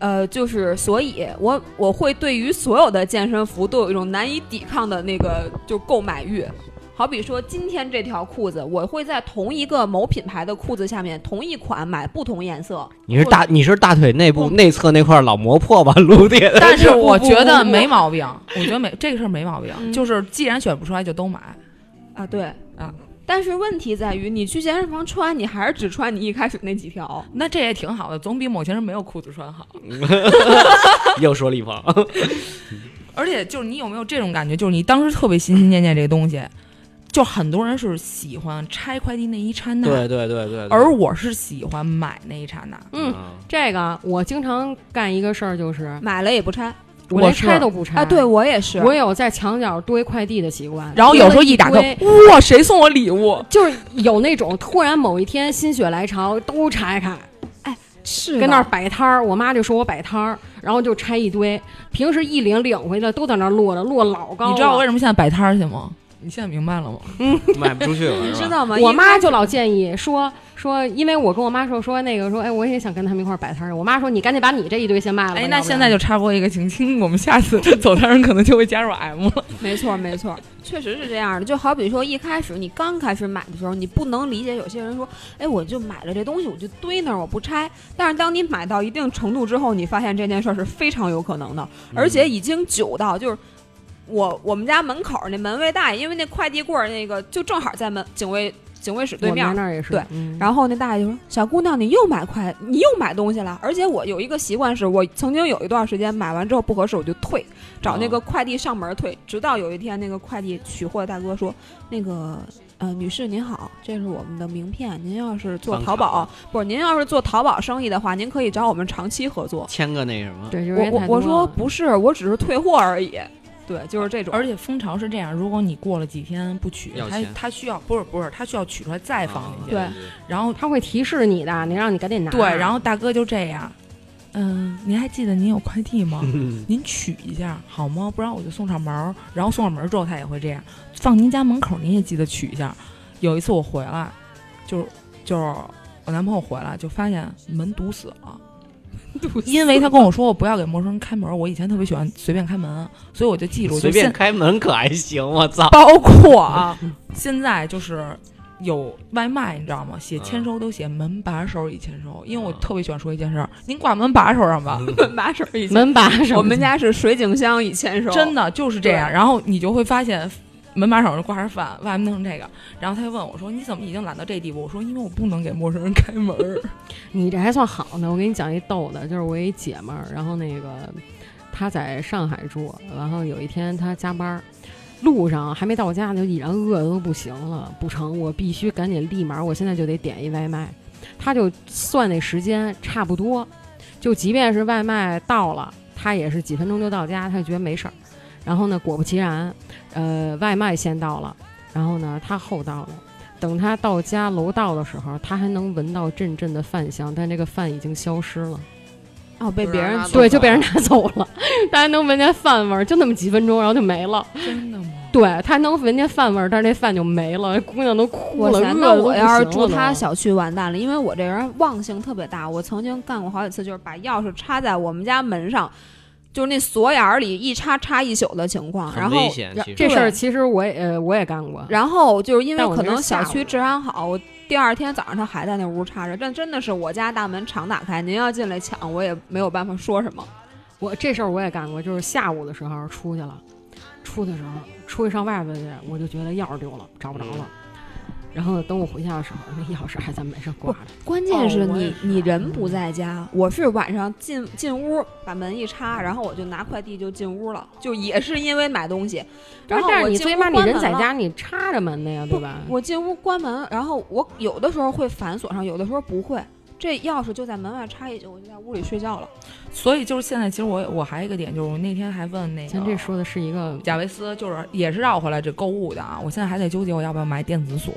呃，就是所以我我会对于所有的健身服都有一种难以抵抗的那个就购买欲。好比说今天这条裤子，我会在同一个某品牌的裤子下面同一款买不同颜色。你是大你是大腿内部内侧那块儿老磨破吧，撸铁的，但是我觉得没毛病，我觉得没这个事儿没毛病，嗯就是既然选不出来就都买。啊，对啊。但是问题在于，你去健身房穿，你还是只穿你一开始那几条。那这也挺好的，总比某些人没有裤子穿好。又说立方，而且就是你有没有这种感觉，就是你当时特别心心念念这个东西，就很多人是喜欢拆快递那一刹那，对对对对，对而我是喜欢买那一刹那。嗯，这个我经常干一个事儿，就是买了也不拆我连拆都不拆啊，对我也是。我有在墙角堆快递的习惯，然后有时候一打开，哇，谁送我礼物？就是有那种突然某一天心血来潮都拆开，是跟那儿摆摊儿，我妈就说我摆摊儿，然后就拆一堆，平时一领领回来都在那儿摞着，摞老高。你知道我为什么现在摆摊儿去吗？你现在明白了吗？卖不出去了，你 知道吗？我妈就老建议说说，因为我跟我妈说说那个说，哎，我也想跟他们一块儿摆摊儿。我妈说你赶紧把你这一堆先卖了吧。哎，那现在就插播一个情清，我们下次走摊人可能就会加入 M 了。没错没错，确实是这样的。就好比说一开始你刚开始买的时候，你不能理解有些人说，哎，我就买了这东西，我就堆那儿，我不拆。但是当你买到一定程度之后，你发现这件事儿是非常有可能的，而且已经久到就是。我我们家门口那门卫大爷，因为那快递柜儿那个就正好在门警卫警卫室对面儿，们那儿也是。对嗯然后那大爷就说：“小姑娘，你又买快，你又买东西了。而且我有一个习惯是，我曾经有一段时间买完之后不合适我就退，找那个快递上门退。直到有一天，那个快递取货的大哥说：‘那个呃，女士您好，这是我们的名片，您要是做淘宝，不是您要是做淘宝生意的话，您可以找我们长期合作。签个那什么，对，就我我我说不是，我只是退货而已。对，就是这种。而且蜂巢是这样，如果你过了几天不取，它它需要不是不是，它需要取出来再放进去。对然后它会提示你的，你让你赶紧拿。对，然后大哥就这样，嗯，您还记得您有快递吗？您取一下好吗？不然我就送上门儿。然后送上门儿之后，他也会这样，放您家门口，您也记得取一下。有一次我回来，就是就是我男朋友回来就发现门堵死了。因为他跟我说我不要给陌生人开门，我以前特别喜欢随便开门，所以我就记住，随便开门可还行，我操！包括啊，现在就是有外卖，你知道吗？写签收都写门把手已签收，因为我特别喜欢说一件事：您挂门把手上吧，门把手已门把手，我们家是水井箱已签收，真的就是这样。然后你就会发现。门把手上挂着饭，外面弄这个，然后他就问我说：“你怎么已经懒到这地步？”我说：“因为我不能给陌生人开门。”你这还算好呢。我给你讲一逗的，就是我一姐们儿，然后那个她在上海住，然后有一天她加班，路上还没到家呢就已然饿的都不行了，不成，我必须赶紧立马，我现在就得点一外卖。他就算那时间差不多，就即便是外卖到了，他也是几分钟就到家，他就觉得没事儿。然后呢，果不其然。呃，外卖先到了，然后呢，他后到了。等他到家楼道的时候，他还能闻到阵阵的饭香，但这个饭已经消失了。哦，被别人对，就被人拿走了。他还能闻见饭味儿，就那么几分钟，然后就没了。真的吗？对他还能闻见饭味儿，但是那饭就没了。姑娘都哭了，那我要是住他小区完蛋了，因为我这人忘性特别大。我曾经干过好几次，就是把钥匙插在我们家门上。就是那锁眼儿里一插插一宿的情况，然后这事儿其实我也呃我也干过。然后就是因为可能小区治安好，我第二天早上他还在那屋插着，但真的是我家大门常打开，您要进来抢，我也没有办法说什么。我这事儿我也干过，就是下午的时候出去了，出的时候出去上外边去，我就觉得钥匙丢了，找不着了。然后等我回家的时候，那钥匙还在门上挂着。关键是你你人不在家，我是晚上进进屋把门一插，然后我就拿快递就进屋了，就也是因为买东西。然后但是你最起码你人在家，你插着门的呀，对吧？我进屋关门，然后我有的时候会反锁上，有的时候不会。这钥匙就在门外插一宿，我就在屋里睡觉了。所以就是现在，其实我我还有一个点，就是我那天还问那个，咱这说的是一个贾维斯，就是也是绕回来这购物的啊。我现在还在纠结我要不要买电子锁，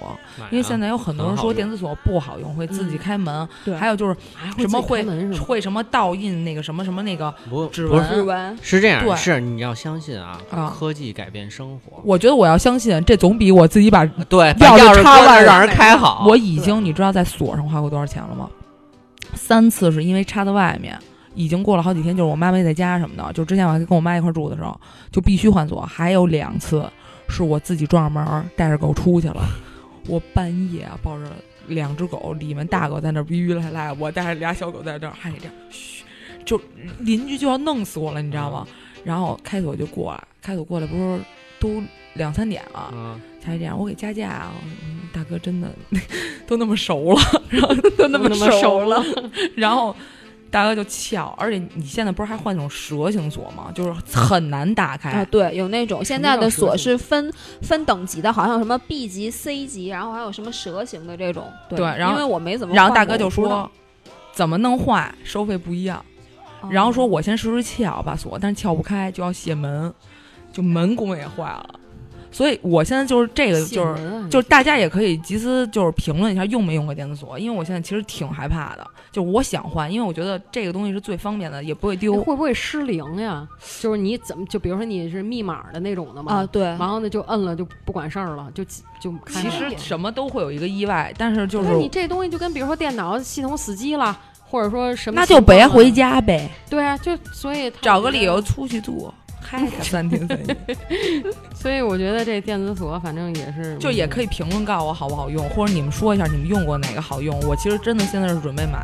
因为现在有很多人说电子锁不好用，会自己开门。对，还有就是什么会会什么倒印那个什么什么那个指纹指纹是这样，是你要相信啊，科技改变生活。我觉得我要相信，这总比我自己把对钥匙插外让人开好。我已经你知道在锁上花过多少钱了吗？三次是因为插在外面，已经过了好几天，就是我妈没在家什么的，就之前我还跟我妈一块住的时候，就必须换锁。还有两次是我自己撞上门，带着狗出去了，我半夜抱着两只狗，里面大狗在那儿逼逼赖赖，我带着俩小狗在这儿，还得这样，嘘，就邻居就要弄死我了，你知道吗？然后开锁就过来，开锁过来不是都两三点了。才这样，我给加价啊！大哥真的都那么熟了，然后都那么熟了，然后大哥就撬，而且你现在不是还换那种蛇形锁吗？就是很难打开啊。对，有那种现在的锁是分分等级的，好像什么 B 级、C 级，然后还有什么蛇形的这种。对，然后因为我没怎么，然后大哥就说怎么弄坏，收费不一样。然后说我先试试撬把锁，但是撬不开就要卸门，就门工也坏了。所以，我现在就是这个，就是就是大家也可以集思，就是评论一下用没用过电子锁，因为我现在其实挺害怕的，就我想换，因为我觉得这个东西是最方便的，也不会丢。会不会失灵呀？就是你怎么就比如说你是密码的那种的嘛？啊，对。然后呢，就摁了就不管事儿了，就就。其实什么都会有一个意外，但是就是你这东西就跟比如说电脑系统死机了，或者说什么，那就别回家呗。对啊，就所以找个理由出去住。开 三天三夜，所以我觉得这电子锁反正也是，就也可以评论告诉我好不好用，或者你们说一下你们用过哪个好用。我其实真的现在是准备买。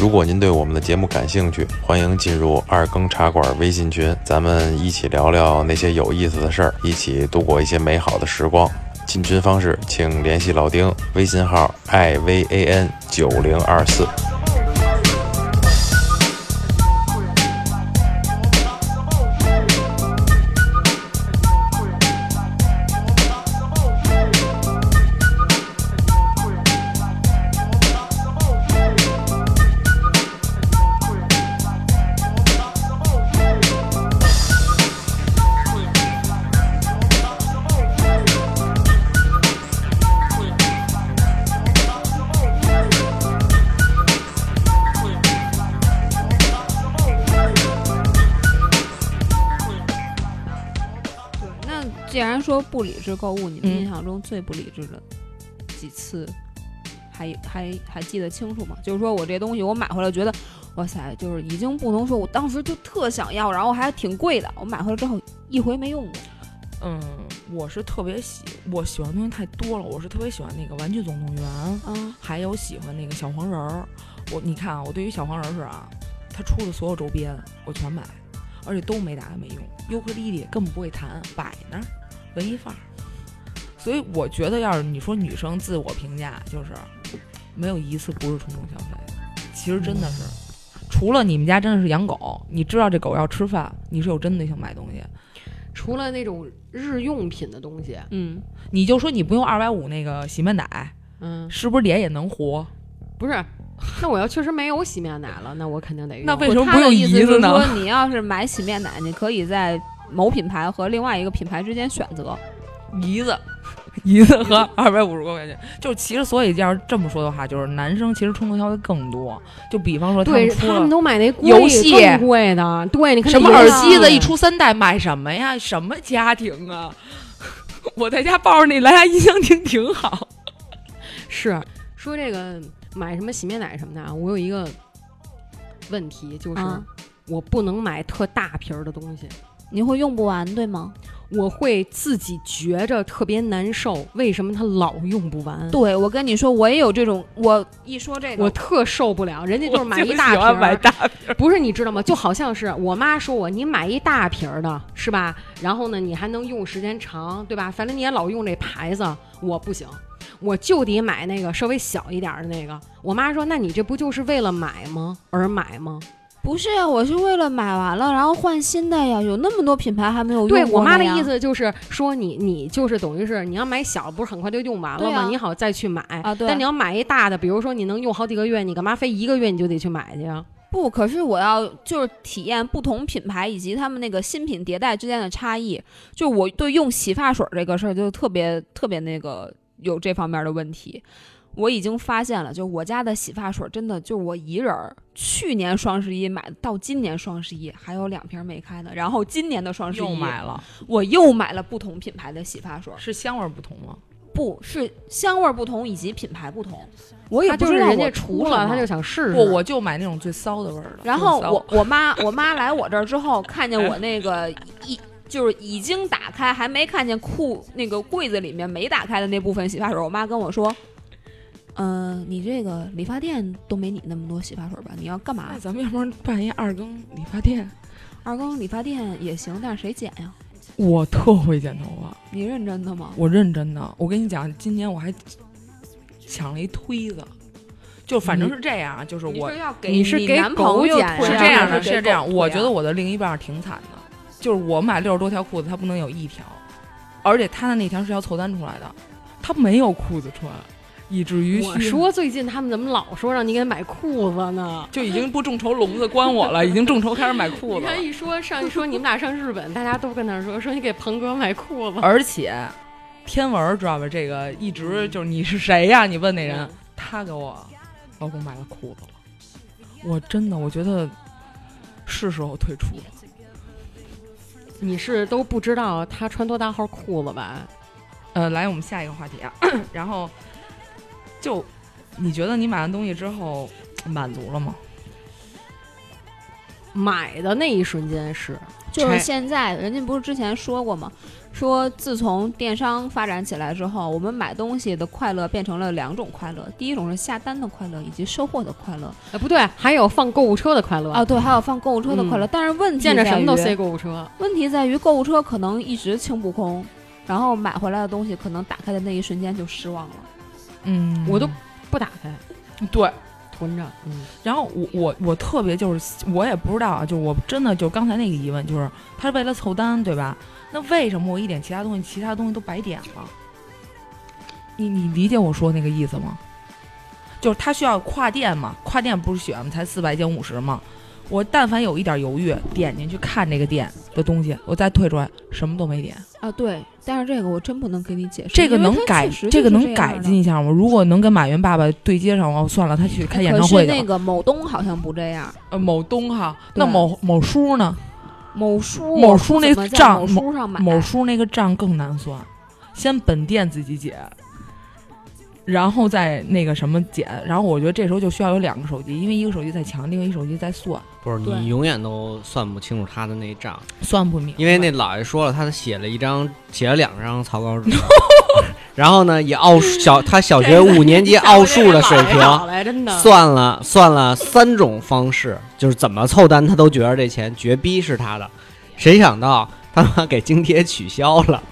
如果您对我们的节目感兴趣，欢迎进入二更茶馆微信群，咱们一起聊聊那些有意思的事儿，一起度过一些美好的时光。进群方式，请联系老丁，微信号 i v a n 九零二四。不理智购物，你们嗯印象中最不理智的几次，还还还记得清楚吗？就是说我这东西我买回来觉得，哇塞，就是已经不能说我当时就特想要，然后还挺贵的，我买回来之后一回没用过。嗯，我是特别喜，我喜欢的东西太多了，我是特别喜欢那个《玩具总动员》，嗯，还有喜欢那个小黄人儿。我你看啊，我对于小黄人儿是啊，他出的所有周边我全买，而且都没打开没用。尤克里里根本不会弹，摆那儿，文艺范儿。所以我觉得，要是你说女生自我评价，就是没有一次不是冲动消费。其实真的是，除了你们家真的是养狗，你知道这狗要吃饭，你是有针对性买东西。除了那种日用品的东西，嗯，你就说你不用二百五那个洗面奶，嗯，是不是脸也能活？不是。那我要确实没有洗面奶了，那我肯定得用。那为什么不用意思姨子呢是说，你要是买洗面奶，你可以在某品牌和另外一个品牌之间选择。姨子，姨子和 二百五十多块钱，就其实所以要是这么说的话，就是男生其实冲动消费更多。就比方说他对们出他们都买那贵游戏更贵的，对，你看什么耳机子一出三代买什么呀？什么家庭啊？我在家抱着那蓝牙音箱听挺好。是说这个买什么洗面奶什么的啊，我有一个问题，就是嗯我不能买特大瓶儿的东西，你会用不完，对吗？我会自己觉着特别难受。为什么它老用不完？对，我跟你说，我也有这种。我一说这个，我特受不了，人家就是买一大瓶买，大瓶儿，不是你知道吗？就好像是我妈说我，你买一大瓶儿的，是吧？然后呢，你还能用时间长，对吧？反正你也老用这牌子，我不行，我就得买那个稍微小一点儿的那个。我妈说，那你这不就是为了买吗？而买吗？不是呀，我是为了买完了然后换新的呀，有那么多品牌还没有用对我妈的意，思就是说你，你就是等于是你要买小，不是很快就用完了吗？啊你好再去买啊对但你要买一大的，比如说你能用好几个月，你干嘛非一个月你就得去买去啊？不，可是我要就是体验不同品牌以及他们那个新品迭代之间的差异。就我对用洗发水这个事儿就特别特别那个有这方面的问题。我已经发现了，就我家的洗发水真的就我一人儿。去年双十一买的，到今年双十一还有两瓶没开呢。然后今年的双十一又买了，我又买了不同品牌的洗发水，是香味儿不同吗？不是香味儿不同以及品牌不同。我也他不知道就是人家除了，他就想试试。不，我就买那种最骚的味儿的。然后我我妈我妈来我这儿之后，看见我那个一就是已经打开，还没看见裤那个柜子里面没打开的那部分洗发水，我妈跟我说。嗯、你这个理发店都没你那么多洗发水吧？你要干嘛那？咱们要不然办一二更理发店？二更理发店也行，但是谁剪呀？我特会剪头发，你认真的吗？我认真的。我跟你讲，今年我还抢了一推子，就反正是这样，啊，就是我要给你是给男狗朋友剪啊是这样的，是这样。我觉得我的另一半挺惨的，就是我买六十多条裤子，他不能有一条，而且他的那条是要凑单出来的，他没有裤子穿，以至于我说最近他们怎么老说让你给买裤子呢？就已经不众筹笼子关我了，已经众筹开始买裤子了你看。一说上一说你们俩上日本，大家都跟那说说你给鹏哥买裤子。而且天文儿知道吧？这个一直就是你是谁呀、你问那人，他给我老公买了裤子了。我真的，我觉得是时候退出了。你是都不知道他穿多大号裤子吧？呃，来，我们下一个话题啊。然后就你觉得你买完东西之后满足了吗？买的那一瞬间是，就是现在，人家不是之前说过吗？说自从电商发展起来之后，我们买东西的快乐变成了两种快乐，第一种是下单的快乐，以及收货的快乐。呃，不对，还有放购物车的快乐啊，，对，还有放购物车的快乐。但是问题见着什么都塞购物车。问题在于购物车可能一直清不空，然后买回来的东西可能打开的那一瞬间就失望了。嗯我都不打开，对。囤着。嗯，然后我我我特别就是我也不知道啊，就是我真的就刚才那个疑问，就是他是为了凑单对吧？那为什么我一点其他东西，其他东西都白点了？你你理解我说那个意思吗？就是他需要跨店嘛，跨店不是选才四百减五十吗？我但凡有一点犹豫，点进去看这个店的东西，我再退出来，什么都没点。啊，对，但是这个我真不能给你解释，这个能改这个能改进一下吗？如果能跟马云爸爸对接上，哦，算了，他去开演唱会去。可是那个某东好像不这样，呃，某东哈，那某某叔呢？某书某书那账某书上买，某叔那个账更难算，先本店自己减，然后再那个什么减，然后我觉得这时候就需要有两个手机，因为一个手机在抢，另一个手机在算，不是你永远都算不清楚他的那账，算不明白。因为那姥爷说了，他写了一张，写了两张草稿纸，然后呢，以奥数小他小学五年级奥数的水平，算了算了三种方式，就是怎么凑单，他都觉得这钱绝逼是他的。谁想到他妈给津贴取消了，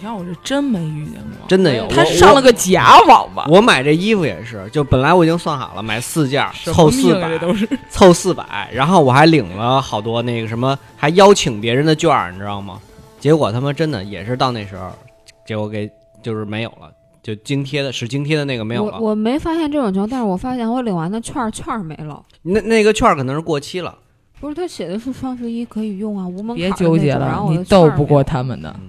今天取消我是真没遇见过，真的有。他上了个假网吧，我买这衣服也是，就本来我已经算好了，买四件凑四百。凑四百，然后我还领了好多那个什么，还邀请别人的券儿，你知道吗？结果他妈真的也是到那时候，结果给就是没有了，就津贴的使津贴的那个没有了，我我没发现这种情况，但是我发现我领完的券儿券儿没了。那那个券儿可能是过期了。不是，他写的是双十一可以用啊，无门槛别纠结了然后，我你斗不过他们的，对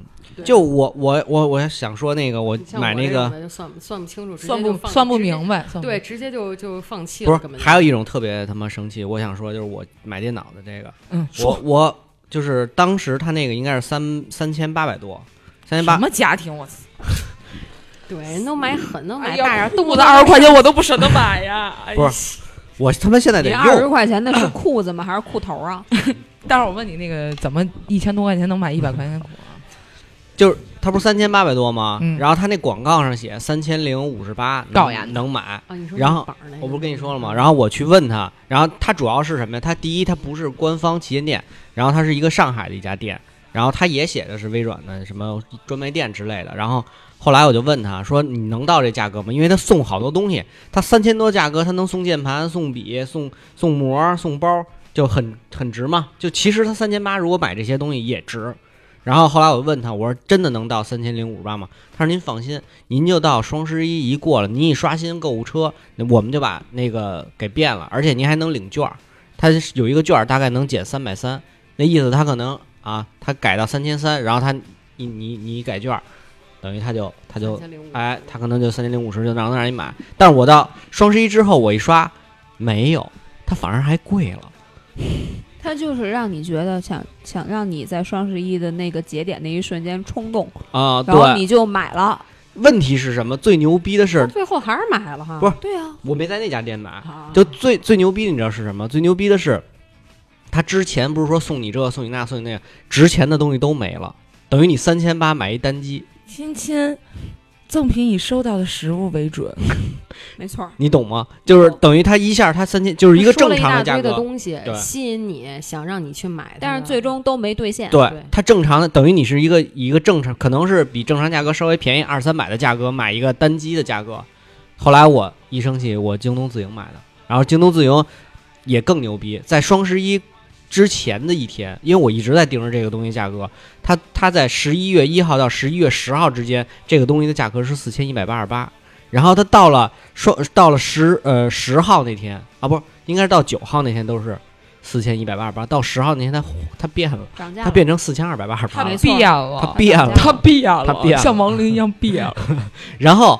就我我我我想说那个，我买那个算算不清楚，直接算不就算不明白，对，直接就就放弃了。不是还有一种特别他妈生气，我想说就是我买电脑的这个，嗯，我我就是当时他那个应该是三三千八百多，三千八，什么家庭？我操！对，人都买狠的买哎大呀，动不动裤子二十块钱 我都不舍得买呀。哎不是我他妈现在得你二十，块钱那是裤子吗？还是裤头啊？但是我问你，那个怎么一千多块钱能买一百块钱裤啊？就是他不是三千八百多吗？嗯然后他那广告上写三千零五十八，高雅能买。啊，你说然后板儿那个我不是跟你说了吗？然后我去问他，然后他主要是什么呀？他第一，他不是官方旗舰店，然后他是一个上海的一家店，然后他也写的是微软的什么专卖店之类的。然后后来我就问他说：“你能到这价格吗？因为他送好多东西，他三千多价格，他能送键盘、送笔、送送膜、送包，就很很值嘛。就其实他三千八，如果买这些东西也值。”然后后来我就问他，我说真的能到三千零五十八吗？他说您放心，您就到双十一一过了，您一刷新购物车，那我们就把那个给变了，而且您还能领券儿，他有一个券儿大概能减三百三，那意思他可能啊，他改到三千三，然后他你你你改券儿，等于他就他就3050哎，他可能就三千零五十就让让你买，但是我到双十一之后我一刷没有，他反而还贵了。他就是让你觉得想想让你在双十一的那个节点那一瞬间冲动，啊、然后，你就买了。问题是什么？最牛逼的是，最后还是买了哈。不是对啊，我没在那家店买，啊，就最最牛逼的，你知道是什么？最牛逼的是，他之前不是说送你这送你那送你那个，值钱的东西都没了，等于你三千八买一单机，亲亲，赠品以收到的实物为准。没错儿。你懂吗？就是等于他一下他三千就是一个正说了一大堆的价格，东西对吸引你，想让你去买，但是最终都没兑现。对对他正常的等于你是一个一个正常，可能是比正常价格稍微便宜二三百的价格买一个单机的价格。后来我一生气，我京东自营买的，然后京东自营也更牛逼，在双十一之前的一天，因为我一直在盯着这个东西价格，它它在十一月一号到十一月十号之间，这个东西的价格是四千一百八十八，然后它到了说到了十呃十号那天啊，不是应该是到九号那天都是四千一百八十八，到十号那天它它变了。涨价了，它变成四千二百八十八了它变了，它变了。它变了，他变了像亡灵一样变了。然后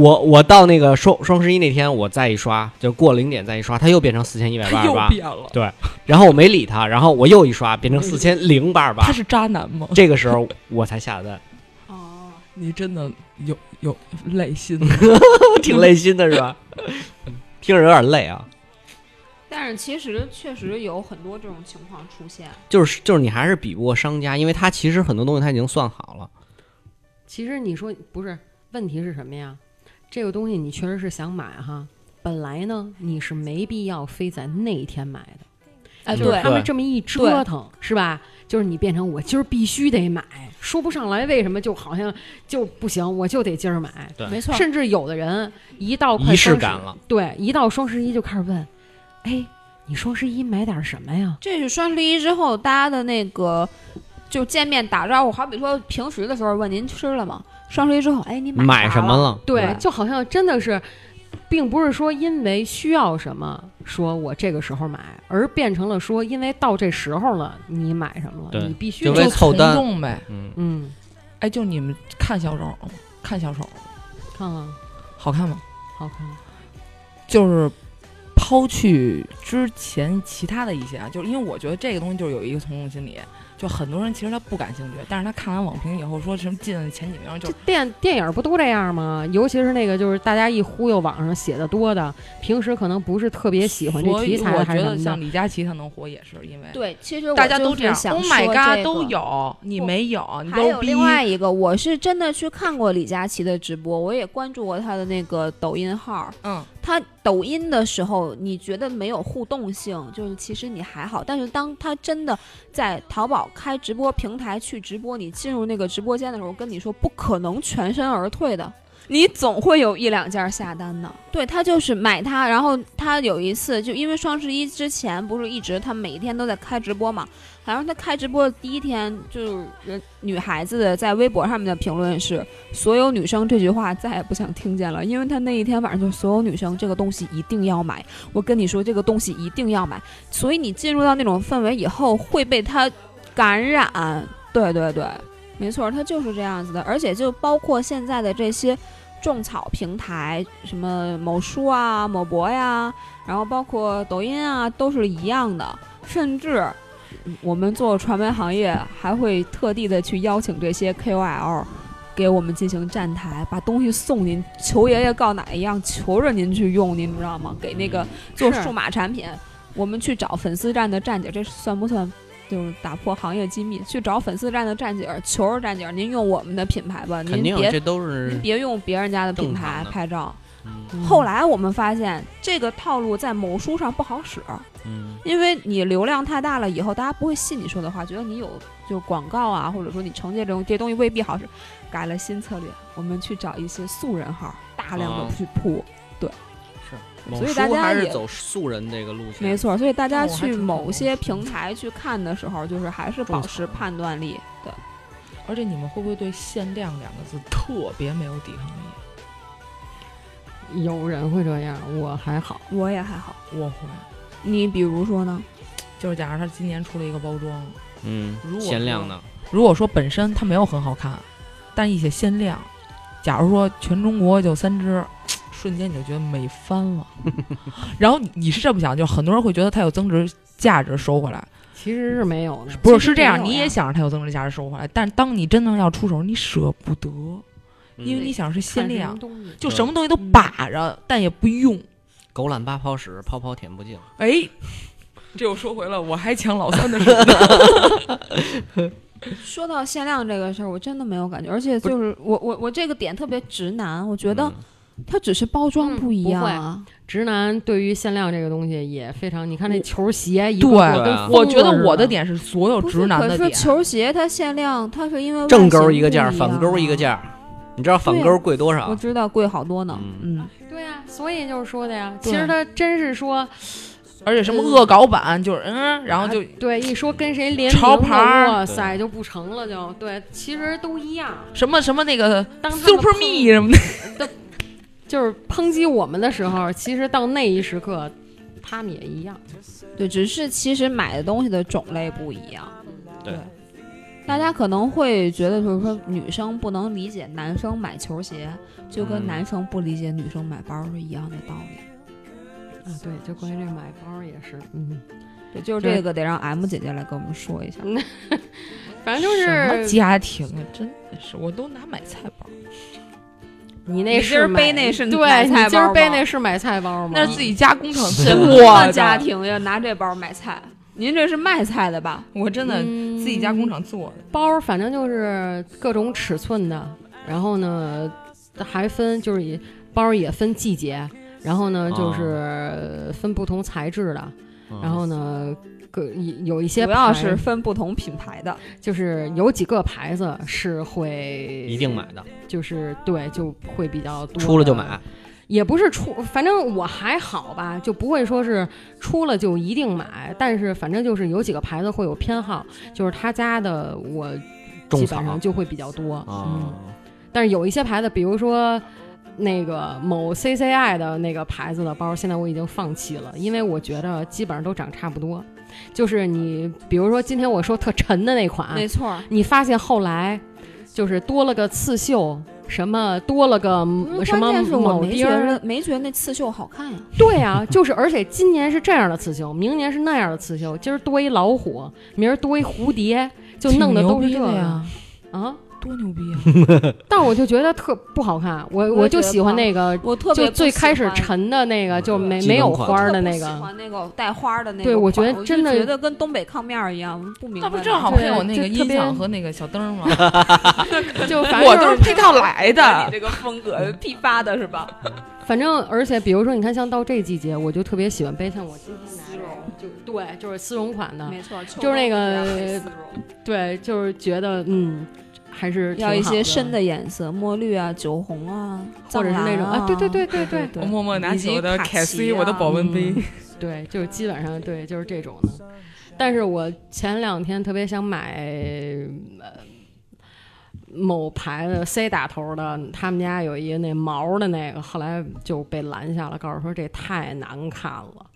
我我到那个双双十一那天，我再一刷，就过零点再一刷，它又变成四千一百八十八。又变了，对然后我没理他，然后我又一刷，变成四千零八十八他。是渣男吗？这个时候我才下单，哦，你真的有有累心，挺累心的是吧？听着有点累啊。但是其实确实有很多这种情况出现。就是就是你还是比不过商家，因为他其实很多东西他已经算好了。其实你说不是，问题是什么呀？这个东西你确实是想买哈，本来呢你是没必要非在那一天买的，哎，嗯对他们这么一折腾是吧？就是你变成我今儿必须得买，说不上来为什么，就好像就不行，我就得今儿买。对没错。甚至有的人一到快仪式双十感了，对，一到双十一就开始问，哎，你双十一买点什么呀？这是双十一之后大家的那个就见面打招呼，好比说平时的时候问您吃了吗？双十一之后，哎，你买？什么了？对，就好像真的是，并不是说因为需要什么，说我这个时候买，而变成了说，因为到这时候了，你买什么了，你必须就凑单呗。嗯，嗯，哎，就你们看小手，看小手看看好看吗？好看，就是抛去之前其他的一些啊，就是因为我觉得这个东西就是有一个从众心理，就很多人其实他不感兴趣，但是他看完网评以后说什么进前几名就这电电影不都这样吗？尤其是那个就是大家一忽悠网上写的多的，平时可能不是特别喜欢这题材我觉得的还是什么的。像李佳琦他能火也是因为对，其实我大家都这样想，Oh my god 这都有，你没有，你还有都逼另外一个，我是真的去看过李佳琦的直播，我也关注过他的那个抖音号。嗯，他抖音的时候，你觉得没有互动性，就是其实你还好。但是当他真的在淘宝开直播平台去直播，你进入那个直播间的时候，跟你说不可能全身而退的。你总会有一两件下单的，对他就是买它，然后他有一次就因为双十一之前不是一直他每一天都在开直播嘛，好像他开直播的第一天，就是人女孩子在微博上面的评论是“所有女生这句话再也不想听见了”，因为他那一天晚上就所有女生这个东西一定要买，我跟你说这个东西一定要买，所以你进入到那种氛围以后会被他感染，对对对，没错，它就是这样子的，而且就包括现在的这些种草平台，什么某书啊、某博呀，然后包括抖音啊，都是一样的，甚至。我们做传媒行业还会特地的去邀请这些 KOL 给我们进行站台，把东西送您，求爷爷告奶一样，求着您去用，您知道吗？给那个做数码产品，我们去找粉丝站的站姐，这算不算？就是打破行业机密，去找粉丝站的站姐，求着站姐，您用我们的品牌吧，您别这都是您别用别人家的品牌拍照。后来我们发现这个套路在某书上不好使，嗯因为你流量太大了以后，大家不会信你说的话，觉得你有就广告啊，或者说你承接这种这东西未必好使。改了新策略，我们去找一些素人号，大量的哦去铺。所以大家也还是走素人这个路线，没错，所以大家去某些平台去看的时候，就是还是保持判断力。对，而且你们会不会对“限量”两个字特别没有抵抗力？有人会这样，我还好。我也还好。我会，你比如说呢？就是假如他今年出了一个包装，嗯如果，限量的，如果说本身它没有很好看，但一些限量，假如说全中国就三只，瞬间你就觉得美翻了。然后你你是这么想，就很多人会觉得它有增值价值收回来，其实是没有的，不是是这样，你也想着它有增值价值收回来，但当你真的要出手，你舍不得，因为嗯你想是限量就什么东西都嗯把着，但也不用。狗懒八泡屎，泡泡舔不净。哎，这又说回了我还抢老三的。说到限量这个事儿，我真的没有感觉，而且就是我我我这个点特别直男，我觉得嗯它只是包装嗯不一样啊。直男对于限量这个东西也非常，你看那球鞋一对我觉得我的点是所有，直男的点。可是球鞋它限量，它是因为正勾一个价，反勾一个。价。你知道反勾贵多少我？知道贵好多呢，嗯嗯，对呀、所以就是说的呀。其实他真是说，而且什么恶搞版，就是嗯，然后就啊对一说跟谁联潮牌哇塞就不成了就，对，其实都一样。什么什么那个当 Super Me 什么的，就是抨击我们的时候，其实到那一时刻，他们也一样。对，只是其实买的东西的种类不一样。对大家可能会觉得，就是说女生不能理解男生买球鞋，就跟嗯男生不理解女生买包是一样的道理。啊，对，就关于这买包也是，嗯，对，就是这个得让 M 姐姐来跟我们说一下。反正就是什么家庭啊，真的是，我都拿买菜包，你那你今儿是背那是对，你今儿背那是买菜包吗？那是自己家工厂什做么家庭呀？拿这包买菜？您这是卖菜的吧？我真的嗯自己家工厂做的。包，反正就是各种尺寸的，然后呢还分就是也包也分季节，然后呢就是分不同材质的，嗯然后呢各有一些主要是分不同品牌的。就是有几个牌子是会一定买的，就是对就会比较多，出了就买。。也不是出，反正我还好吧，就不会说是出了就一定买，但是反正就是有几个牌子会有偏好，就是他家的我基本上就会比较多，嗯，啊，但是有一些牌子，比如说那个某 CCI 的那个牌子的包，现在我已经放弃了，因为我觉得基本上都长差不多。就是你比如说今天我说特沉的那款，没错儿，你发现后来就是多了个刺绣，什么多了个嗯什么关键是我铆钉儿没觉得，没觉得那刺绣好看呀。对啊、就是而且今年是这样的刺绣，明年是那样的刺绣，今儿多一老虎，明儿多一蝴蝶，就弄的都是这个挺牛逼的呀，啊。多牛逼啊！但我就觉得特不好看，我我就喜欢那个，我特别就最开始沉，的那个，就没没有花儿的那个喜那个。欢那个带花儿的那个。对我觉得真的觉得跟东北炕面儿一样，不明白。那不正好对配我那个音就特别响和那个小灯吗？就反我正都是配套来的 你。这个风格批发的是吧？反正而且比如说，你看像到这季节，我就特别喜欢背像我今天就对，就是丝绒款的，没错，就是那个对，就是觉得嗯，还是要一些深的颜色，墨绿啊、酒红啊，或者是那种啊，对对对对对对我默默拿起我的凯其 C，我的啊保温杯。对，就是基本上对，就是这种的。但是我前两天特别想买呃某牌子 C 打头的，他们家有一个那毛的那个，后来就被拦下了，告诉说这太难看了。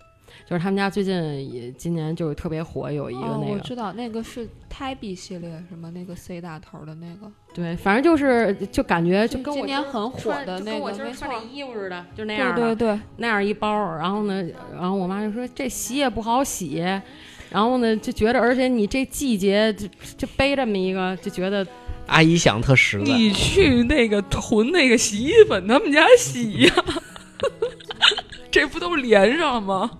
就是他们家最近也今年就是特别火，有一个哦，那个，我知道那个是胎壁系列，什么那个 C 大头的那个，对，反正就是就感觉就就跟我今年很火的那个跟我个没错今儿穿那衣服似的，就那样对。对对，那样一包，然后呢，然后我妈就说这洗也不好洗，然后呢就觉得，而且你这季节就就背这么一个，就觉得阿姨想特实在，你去那个囤那个洗衣粉他们家洗呀，这不都连上了吗？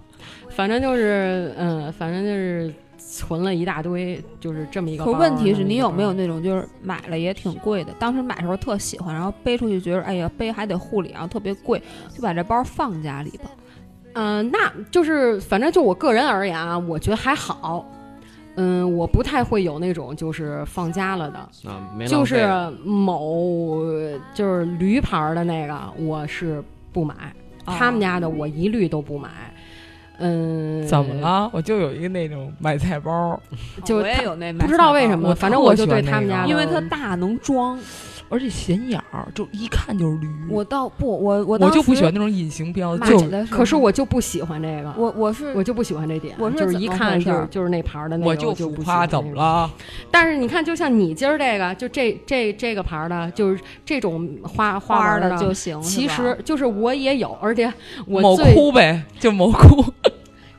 反正就是嗯，反正就是存了一大堆，就是这么一个。可问题是你有没有那种就是买了也挺贵的，当时买的时候特喜欢，然后背出去觉得哎呀背还得护理，然后特别贵，就把这包放家里吧。嗯、那就是反正就我个人而言啊，我觉得还好。嗯，我不太会有那种就是放家了的，啊，没就是某就是驴牌儿的那个，我是不买。他们家的我一律都不买。嗯，怎么？了？我就有一个那种买菜包，就 他我也有那不知道为什么，反正我就对他们家，因为它大能装。而且显眼儿，就一看就是驴。我倒不，我我我就不喜欢那种隐形标买就可是我就不喜欢这个，我我是我就不喜欢这点，我是就是一看就是就是那牌儿的那个，我就就浮夸，不喜欢怎么？了？但是你看，就像你今儿这个，就这这这个牌儿的，就是这种花花儿纹儿的就行。其实就是我也有，而且我某最哭呗，就某哭。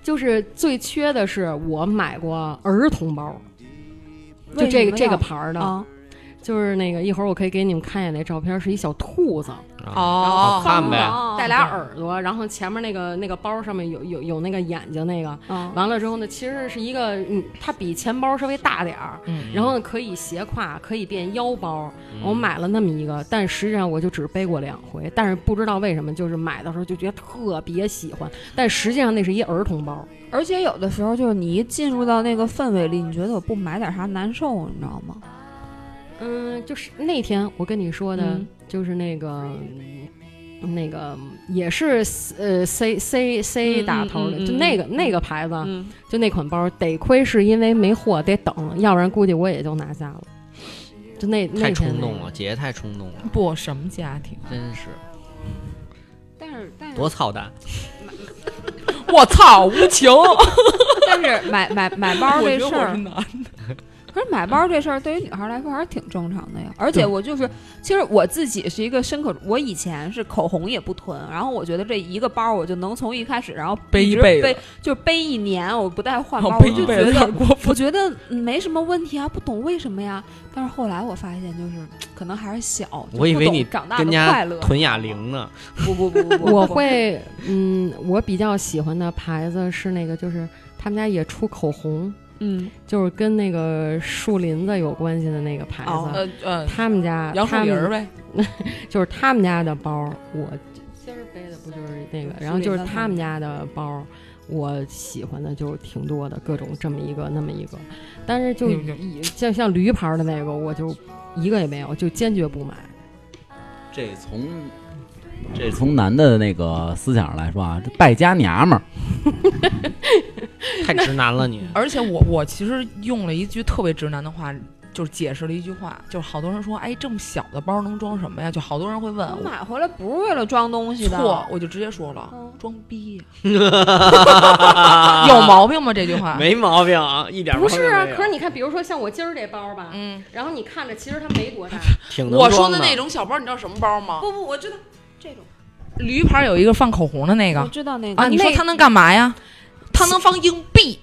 就是最缺的是我买过儿童包，就这个这个牌儿的，啊，就是那个一会儿我可以给你们看一眼那照片，是一小兔子，啊。哦。看呗。哦。带俩耳朵，然后前面那个那个包上面有有有那个眼睛那个，嗯完了之后呢，其实是一个嗯，它比钱包稍微大点儿，嗯。然后呢可以斜挎，可以变腰包。嗯。我买了那么一个，但实际上我就只背过两回，但是不知道为什么，就是买的时候就觉得特别喜欢，但实际上那是一儿童包。而且有的时候就是你一进入到那个氛围里，你觉得我不买点啥难受，你知道吗？嗯，就是那天我跟你说的，嗯就是那个。那个也是呃 C C C 嗯打头的，嗯嗯就那个嗯那个牌子，嗯，就那款包，得亏是因为没货，得等，要不然估计我也就拿下了。就那那太冲动了，姐姐太冲动了，不，什么家庭？真是 但是但是多操蛋。我操，无情！但是买买买包我这事儿。可是买包这事儿对于女孩来说还是挺正常的呀。而且我就是，其实我自己是一个深刻，我以前是口红也不囤，然后我觉得这一个包我就能从一开始，然后背一辈子背，就背一年，我不带换包，我我就觉得。我觉得嗯没什么问题啊，不懂为什么呀。但是后来我发现，就是可能还是小，不懂我以为你长大的快乐。囤哑铃呢，不不不不不，我 会，嗯，我比较喜欢的牌子是那个，就是他们家也出口红，嗯就是跟那个树林子有关系的那个牌子。哦呃呃，他们家杨树他们林儿呗。就是他们家的包，我今儿背的不就是那个，然后就是他们家的包，我喜欢的就挺多的，各种这么一个那么一个，但是就像像驴牌的那个，我就一个也没有，就坚决不买。这从这从男的那个思想上来说啊，这败家娘们儿，太直男了你。而且我我其实用了一句特别直男的话，就是解释了一句话，就是好多人说，哎，这么小的包能装什么呀？就好多人会问我买回来不是为了装东西的，错，我就直接说了，嗯装逼呀，有毛病吗？这句话，没毛病啊，一点不是啊可是你看，比如说像我今儿这包吧，嗯，然后你看着其实它没多大，挺能我说的那种小包，你知道什么包吗？不不，我知道这种，驴牌有一个放口红的那我个知道那个。啊，你说那它能干嘛呀？它能放硬币，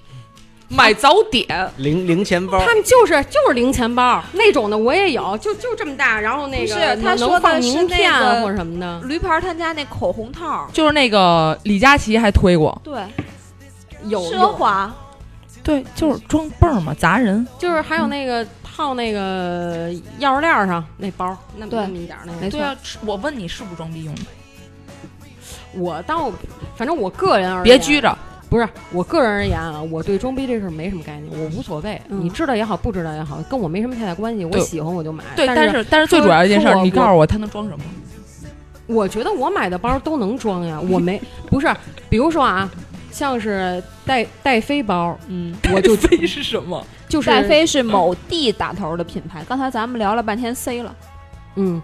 买早点。零零钱包，他们就是就是零钱包那种的，我也有，就就这么大，然后那个是他说的放是那名片或者什么的，驴牌他家那口红套，就是那个李佳琦还推过，对，有奢，华，对，就是装泵儿嘛，砸人。就是还有那个套那个钥匙链儿上那包，那么那么一点儿那个。对啊，我问你是不是装逼用的？我倒反正我个人而言，别拘着，不是我个人而言啊，我对装逼这事儿没什么概念，我无所谓，嗯你知道也好，不知道也好，跟我没什么太大关系。我喜欢我就买，对，但但是但是最主要一件事儿，你告诉我它能装什么？我觉得我买的包都能装呀，我没不是，比如说啊，像是戴戴飞包，嗯，我就 飞是什么？就是戴飞是某 D 打头的品牌，刚才咱们聊了半天 C 了，嗯，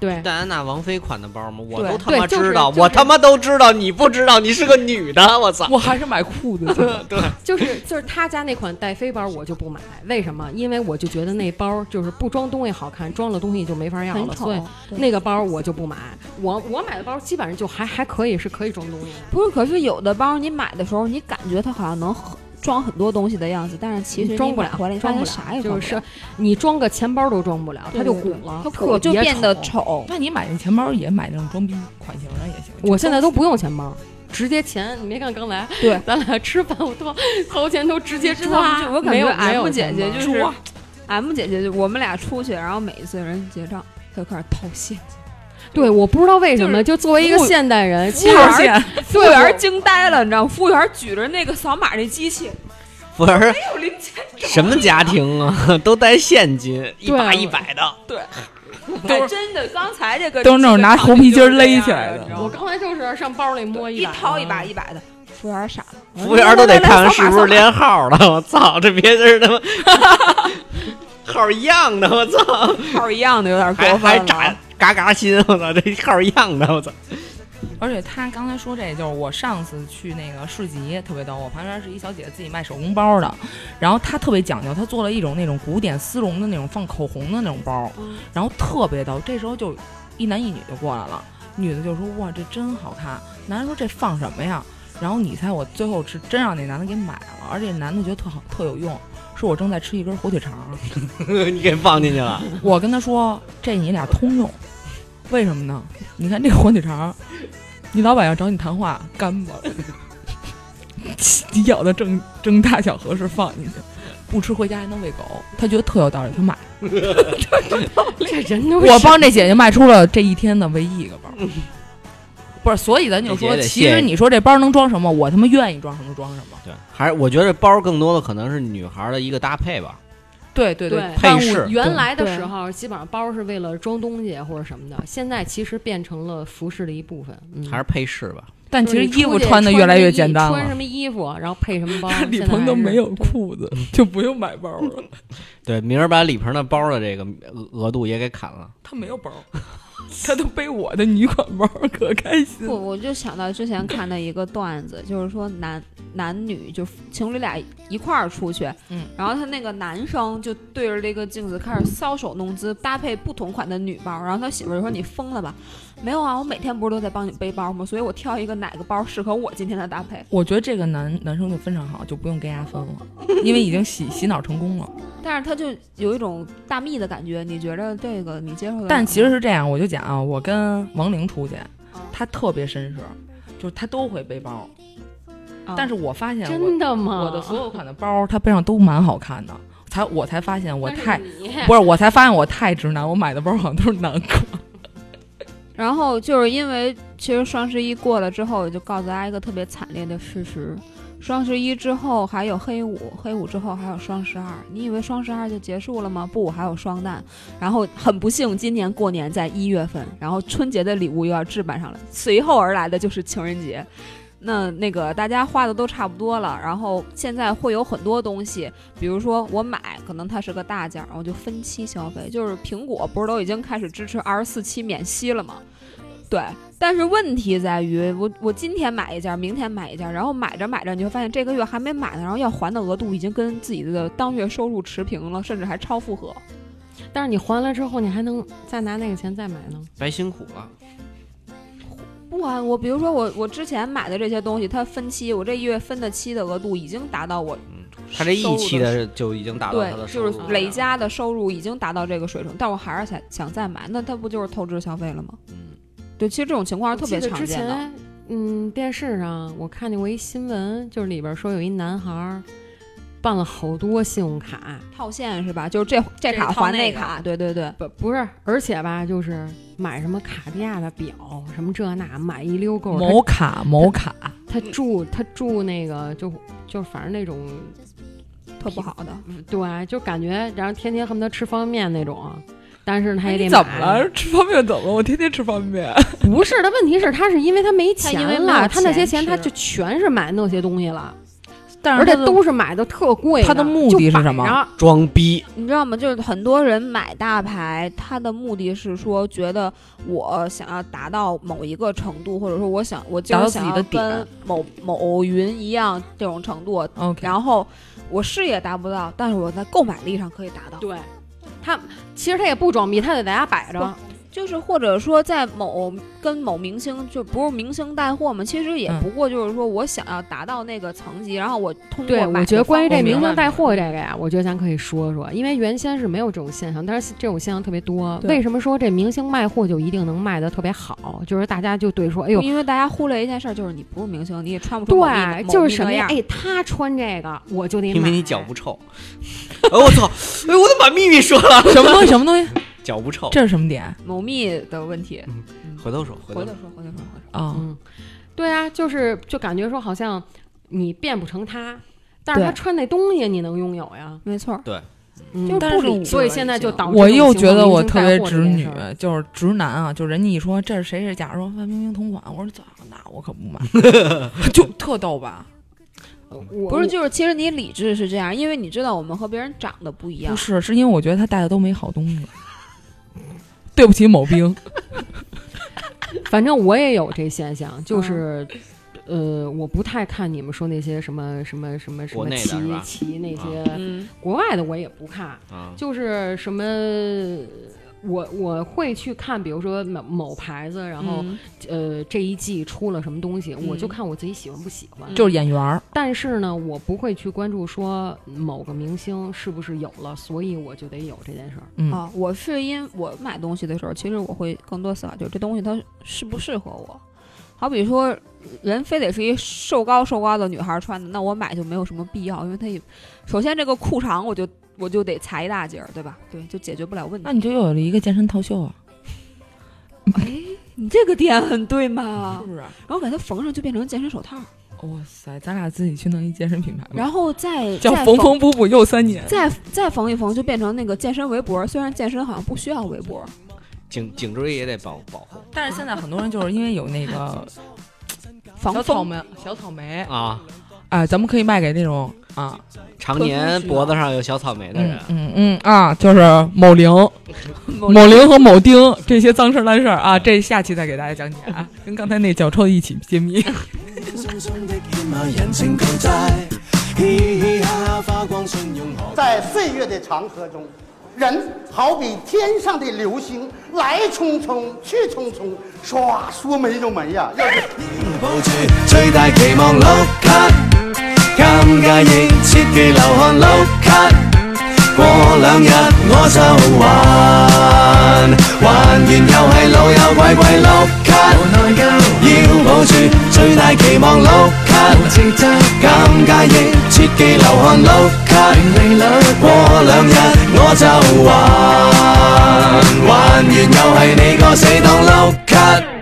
对，戴安娜王妃款的包吗？我对都他妈对就是知道，就是我他妈都知道，你不知道，你是个女的，我操！我还是买裤子去了。就是就是他家那款戴妃包我就不买，为什么？因为我就觉得那包就是不装东西好看，装了东西就没法要了，所以。那个包我就不买。我我买的包基本上就还还可以，是可以装东西的。不是，可是有的包你买的时候，你感觉它好像能很装很多东西的样子，但是其实装不了买回来装不了啥也就是你装个钱包都装不了，它就鼓了。它鼓就变得丑丑。那你买那钱包也买那种装逼款型的也行。我现在都不用钱包，直接钱。你没看刚才对 咱俩吃饭，我都掏钱都直接知道抓。我感觉没有 M 姐姐就是抓 M 姐姐，就我们俩出去，然后每一次人结账，她就开始掏现金。对，我不知道为什么，就作为一个现代人，服务其实员服务员惊呆了，你知道吗？服务员举着那个扫码那机器，不是没有零钱什么家庭啊，都带现金，一把一百的。对。对真的，刚才这个都是那种拿红皮筋勒起来的我刚才就是上包里摸一一，掏一把一百的，服务员傻了，服务员都得看看是不是连。号的，我操，这别人他妈 号一样的，我操，号一样的有点过还分了嘎嘎心，我操，这号一样的，我操，而且他刚才说这，就是我上次去那个市集，特别逗。我旁边是一小姐姐自己卖手工包的，然后她特别讲究，她做了一种那种古典丝绒的那种放口红的那种包，然后特别逗。这时候就一男一女就过来了，女的就说：“哇，这真好看。”男人说：“这放什么呀？”然后你猜我最后是真让那男的给买了，而且男的觉得特好特有用，说我正在吃一根火腿肠，你给放进去了，我跟他说：“这你俩通用，为什么呢？你看这个火腿肠，你老板要找你谈话，干巴了，你咬的正正大小合适放进去，不吃回家还能喂狗。他觉得特有道理，他买。这人都我帮这姐姐卖出了这一天的唯一一个包。不是，所以咱就说，这姐姐得其谢谢实你说这包能装什么，我他妈愿意装什么装什么。对，还是我觉得包更多的可能是女孩的一个搭配吧，对对对配饰原来的时候，基本上包是为了装东西或者什么的，现在其实变成了服饰的一部分。嗯，还是配饰吧。但其实衣服穿的越来越简单穿什。么衣服，然后配什么包。李鹏都没有裤子，就不用买包了。对，明儿把李鹏的包的这个额额度也给砍了。他没有包，他都背我的女款包，可开心不，我就想到之前看的一个段子，就是说男男女就情侣俩一块儿出去，嗯，然后他那个男生就对着这个镜子开始搔首弄姿，搭配不同款的女包，然后他媳妇儿就说：“你疯了吧？没有啊，我每天不是都在帮你背包吗？所以我挑一个哪个包适合我今天的搭配。我觉得这个男男生就非常好，就不用跟人家分了，因为已经洗洗脑成功了。但是他就有一种大蜜的感觉，你觉得这个你接受？但其实是这样，我就讲啊，我跟王玲出去，他特别绅士，就是他都会背包，啊但是我发现我真的吗？我的所有款的包，他背上都蛮好看的，才我才发现我太不是，我才发现我太直男，我买的包好像都是男款。然后就是因为其实双十一过了之后，我就告诉大家一个特别惨烈的事实：双十一之后还有黑五，黑五之后还有双十二。你以为双十二就结束了吗？不，还有双旦。然后很不幸，今年过年在一月份，然后春节的礼物又要置办上了，随后而来的就是情人节。那那个大家花的都差不多了，然后现在会有很多东西，比如说我买，可能它是个大件儿，我就分期消费。就是苹果不是都已经开始支持二十四期免息了吗？对，但是问题在于，我我今天买一件，明天买一件，然后买着买着，你会发现这个月还没买呢，然后要还的额度已经跟自己的当月收入持平了，甚至还超负荷。但是你还了之后，你还能再拿那个钱再买呢。白辛苦了。不啊，我比如说我我之前买的这些东西，它分期，我这一月分的期的额度已经达到我他这一期的的就已经达到他的对，就是累加的收入已经达到这个水平，但我还是想想再买，那他不就是透支消费了吗？嗯，对，其实这种情况是特别常见的。前，嗯，电视上我看见过一新闻，就是里边说有一男孩儿办了好多信用卡，套现是吧？就是这这卡还那卡，对对对。不不是，而且吧，就是买什么卡地亚的表，什么这那，买一溜够。某卡某卡，他他住他住那个就就反正那种，特不好的，对，就感觉然后天天恨不得吃方便面那种。但是他也得怎么了？吃方便面怎么了？我天天吃方便面。不是他问题是，他是因为他没钱他因为没有了，他那些钱他就全是买那些东西了，但是而且都是买的特贵的。他的目的是什么装逼，你知道吗？就是很多人买大牌，他的目的是说，觉得我想要达到某一个程度，或者说我想我就是想要自己的点跟某某云一样这种程度，OK，然后我事业达不到，但是我在购买力上可以达到。对，他其实他也不装逼，他得在家摆着。就是或者说在某跟某明星就不是明星带货嘛，其实也嗯不过就是说我想要达到那个层级，然后我通过对，我觉得关于这明星带货这个呀，我觉得咱可以说说，因为原先是没有这种现象，但是这种现象特别多。为什么说这明星卖货就一定能卖的特别好？就是大家就对说，哎呦，因为大家忽略一件事儿，就是你不是明星，你也穿不出某对，就是什么呀？哎，他穿这个我就得买，因为你脚不臭。哎我操！哎，我都把秘密说了。什么东西？什么东西？脚不臭，这是什么点某蜜的问题。回头说，回头说。回头说，回头说，回头说。啊？嗯，对啊，就是就感觉说好像你变不成他，但是他穿那东西你能拥有呀，没错儿，嗯就但是我不理所以现在就导致我又觉得我特别直女就是直男啊，就人家一说这是谁谁，假如说范冰冰同款，我说咋那我可不买，就特逗吧？不是，就是其实你理智是这样，因为你知道我们和别人长得不一样不。是，是因为我觉得他带的都没好东西。对不起，某兵，反正我也有这现象，嗯 就是。呃，我不太看你们说那些什么什么什么什么骑骑那些，嗯，国外的我也不看，啊，就是什么，我我会去看，比如说某某牌子，然后、嗯呃这一季出了什么东西，我就嗯看我自己喜欢不喜欢。就是演员儿。但是呢，我不会去关注说某个明星是不是有了，所以我就得有这件事儿。嗯，啊，我是因我买东西的时候，其实我会更多思考，就是这东西它适不适合我。好比说，人非得是一瘦高瘦高的女孩穿的，那我买就没有什么必要，因为它也首先这个裤长我就我就得裁一大截儿，对吧？对，就解决不了问题。那你就又有了一个健身套袖啊，哎，你这个点很对嘛是？不是？然后给它缝上就变成健身手套，哇塞，咱俩自己去弄一健身品牌吧，然后再叫缝再缝缝补补又三年。再再缝一缝，就变成那个健身围脖。虽然健身好像不需要围脖，颈颈椎也得保保护但是现在很多人就是因为有那个防风。小草莓，小草莓，啊。哎，咱们可以卖给那种啊，常年脖子上有小草莓的人嗯，嗯嗯啊，就是某玲、某玲和某丁这些脏事儿烂事儿啊，这下期再给大家讲解啊，跟刚才那脚臭一起揭秘。在岁月的长河中，人好比天上的流星，来匆匆，去匆匆，唰说没就没呀。要是最大期望碌卡，尷尬亦切忌流汗碌卡。过两日我就还，还完又系老友鬼鬼碌卡，無內疚，要抱住最大期望碌卡，無自責，尷尬亦切忌流汗碌卡，零利率，過兩日我就还，还完又系你个死党碌卡。